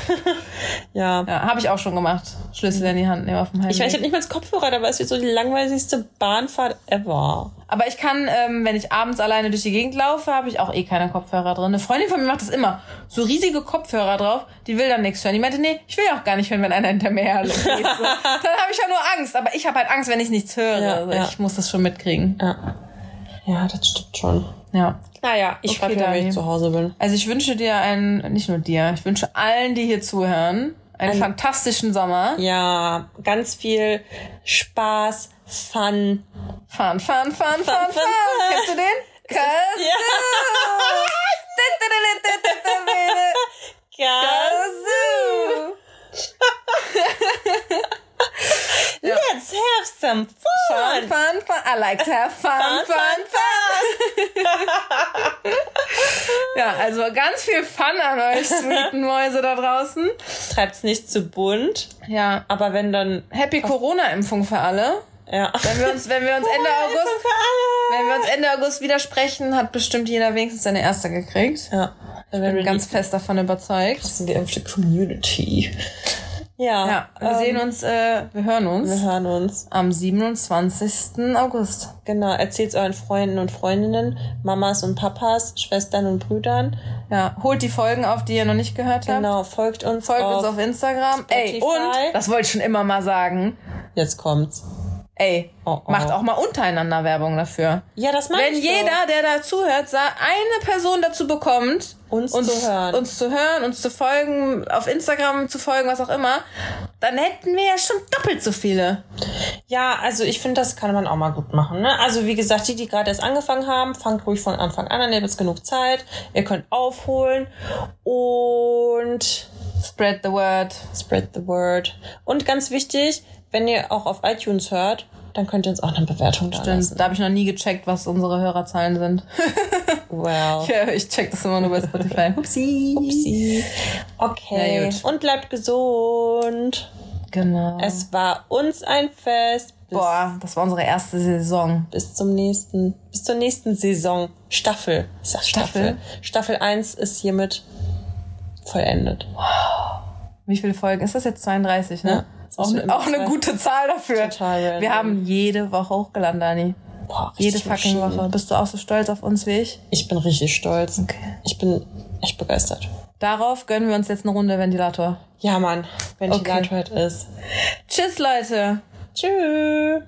ja. Ja, habe ich auch schon gemacht. Schlüssel in die Hand nehmen auf dem Heimweg. Ich weiß, ich habe nicht mal das Kopfhörer dabei. Es wird so die langweiligste Bahnfahrt ever. Aber ich kann, ähm, wenn ich abends alleine durch die Gegend laufe, habe ich auch eh keine Kopfhörer drin. Eine Freundin von mir macht das immer. So riesige Kopfhörer drauf, die will dann nichts hören. Die meinte, nee, ich will ja auch gar nicht hören, wenn einer hinter mir hergeht. So. dann habe ich ja nur Angst. Aber ich habe halt Angst, wenn ich nichts höre. Ja, also ja. ich muss das schon mitkriegen. Ja. Ja, das stimmt schon. Ja. Naja, ich Okay, dir, wenn ich zu Hause bin. Also ich wünsche dir einen, nicht nur dir, ich wünsche allen, die hier zuhören, einen fantastischen Sommer. Ja, ganz viel Spaß, Fun. Fun, fun, fun, fun, fun. fun, fun. Kennst du den? Cause Kazoo. Let's have some Fun, fun. fun, fun. I like to have fun, fun, fun. Ja, also ganz viel Fun an euch, sweeten Mäuse da draußen. Treibt's nicht zu bunt, Ja. aber wenn dann, Happy Corona-Impfung für alle. ja. Wenn wir uns, wenn wir uns Ende August, wenn wir uns Ende August widersprechen, hat bestimmt jeder wenigstens seine erste gekriegt. Ja. Dann werden Bin wir ganz fest davon überzeugt. die geimpfte Community. Ja. Ja, wir ähm, sehen uns, äh, wir hören Wir uns hören uns. am 27. August. Genau. Erzählt's euren Freunden und Freundinnen, Mamas und Papas, Schwestern und Brüdern. Ja, holt die Folgen auf, die ihr noch nicht gehört habt. Genau. Folgt uns. Folgt auf, uns auf Instagram. Ey, Spotify. und, das wollte ich schon immer mal sagen, Jetzt kommt's. Ey, Oh, oh. macht auch mal untereinander Werbung dafür. Ja, das meine Wenn ich jeder, der da zuhört, eine Person dazu bekommt, Uns zu hören. uns zu hören, uns zu folgen, auf Instagram zu folgen, was auch immer, dann hätten wir ja schon doppelt so viele. Doch. Ja, also ich finde, das kann man auch mal gut machen. Ne? Also wie gesagt, die, die gerade erst angefangen haben, fangt ruhig von Anfang an an. Ihr habt jetzt genug Zeit. Ihr könnt aufholen und Spread the word. spread the word. Und ganz wichtig, wenn ihr auch auf iTunes hört, dann könnt ihr uns auch eine Bewertung da lassen. Da habe ich noch nie gecheckt, was unsere Hörerzahlen sind. Well. Ja, ich check das immer nur bei Spotify. Upsi. Upsi. Okay. Und bleibt gesund. Genau. Es war uns ein Fest. Bis, Boah, das war unsere erste Saison. bis zum nächsten, bis zur nächsten Saison. Staffel. Ich sag Staffel. Staffel 1 ist hiermit vollendet. Wie viele Folgen? Ist das jetzt 32, ne? Ja. Auch, ist immer auch eine gute Zahl dafür. Total random. Wir haben jede Woche hochgeladen, Dani. Boah, Jede fucking. Woche. Bist du auch so stolz auf uns wie ich? Ich bin richtig stolz. Okay. Ich bin echt begeistert. Darauf gönnen wir uns jetzt eine Runde Ventilator. Ja, Mann. Ventilator Okay. okay. ist. Tschüss, Leute. Tschüss.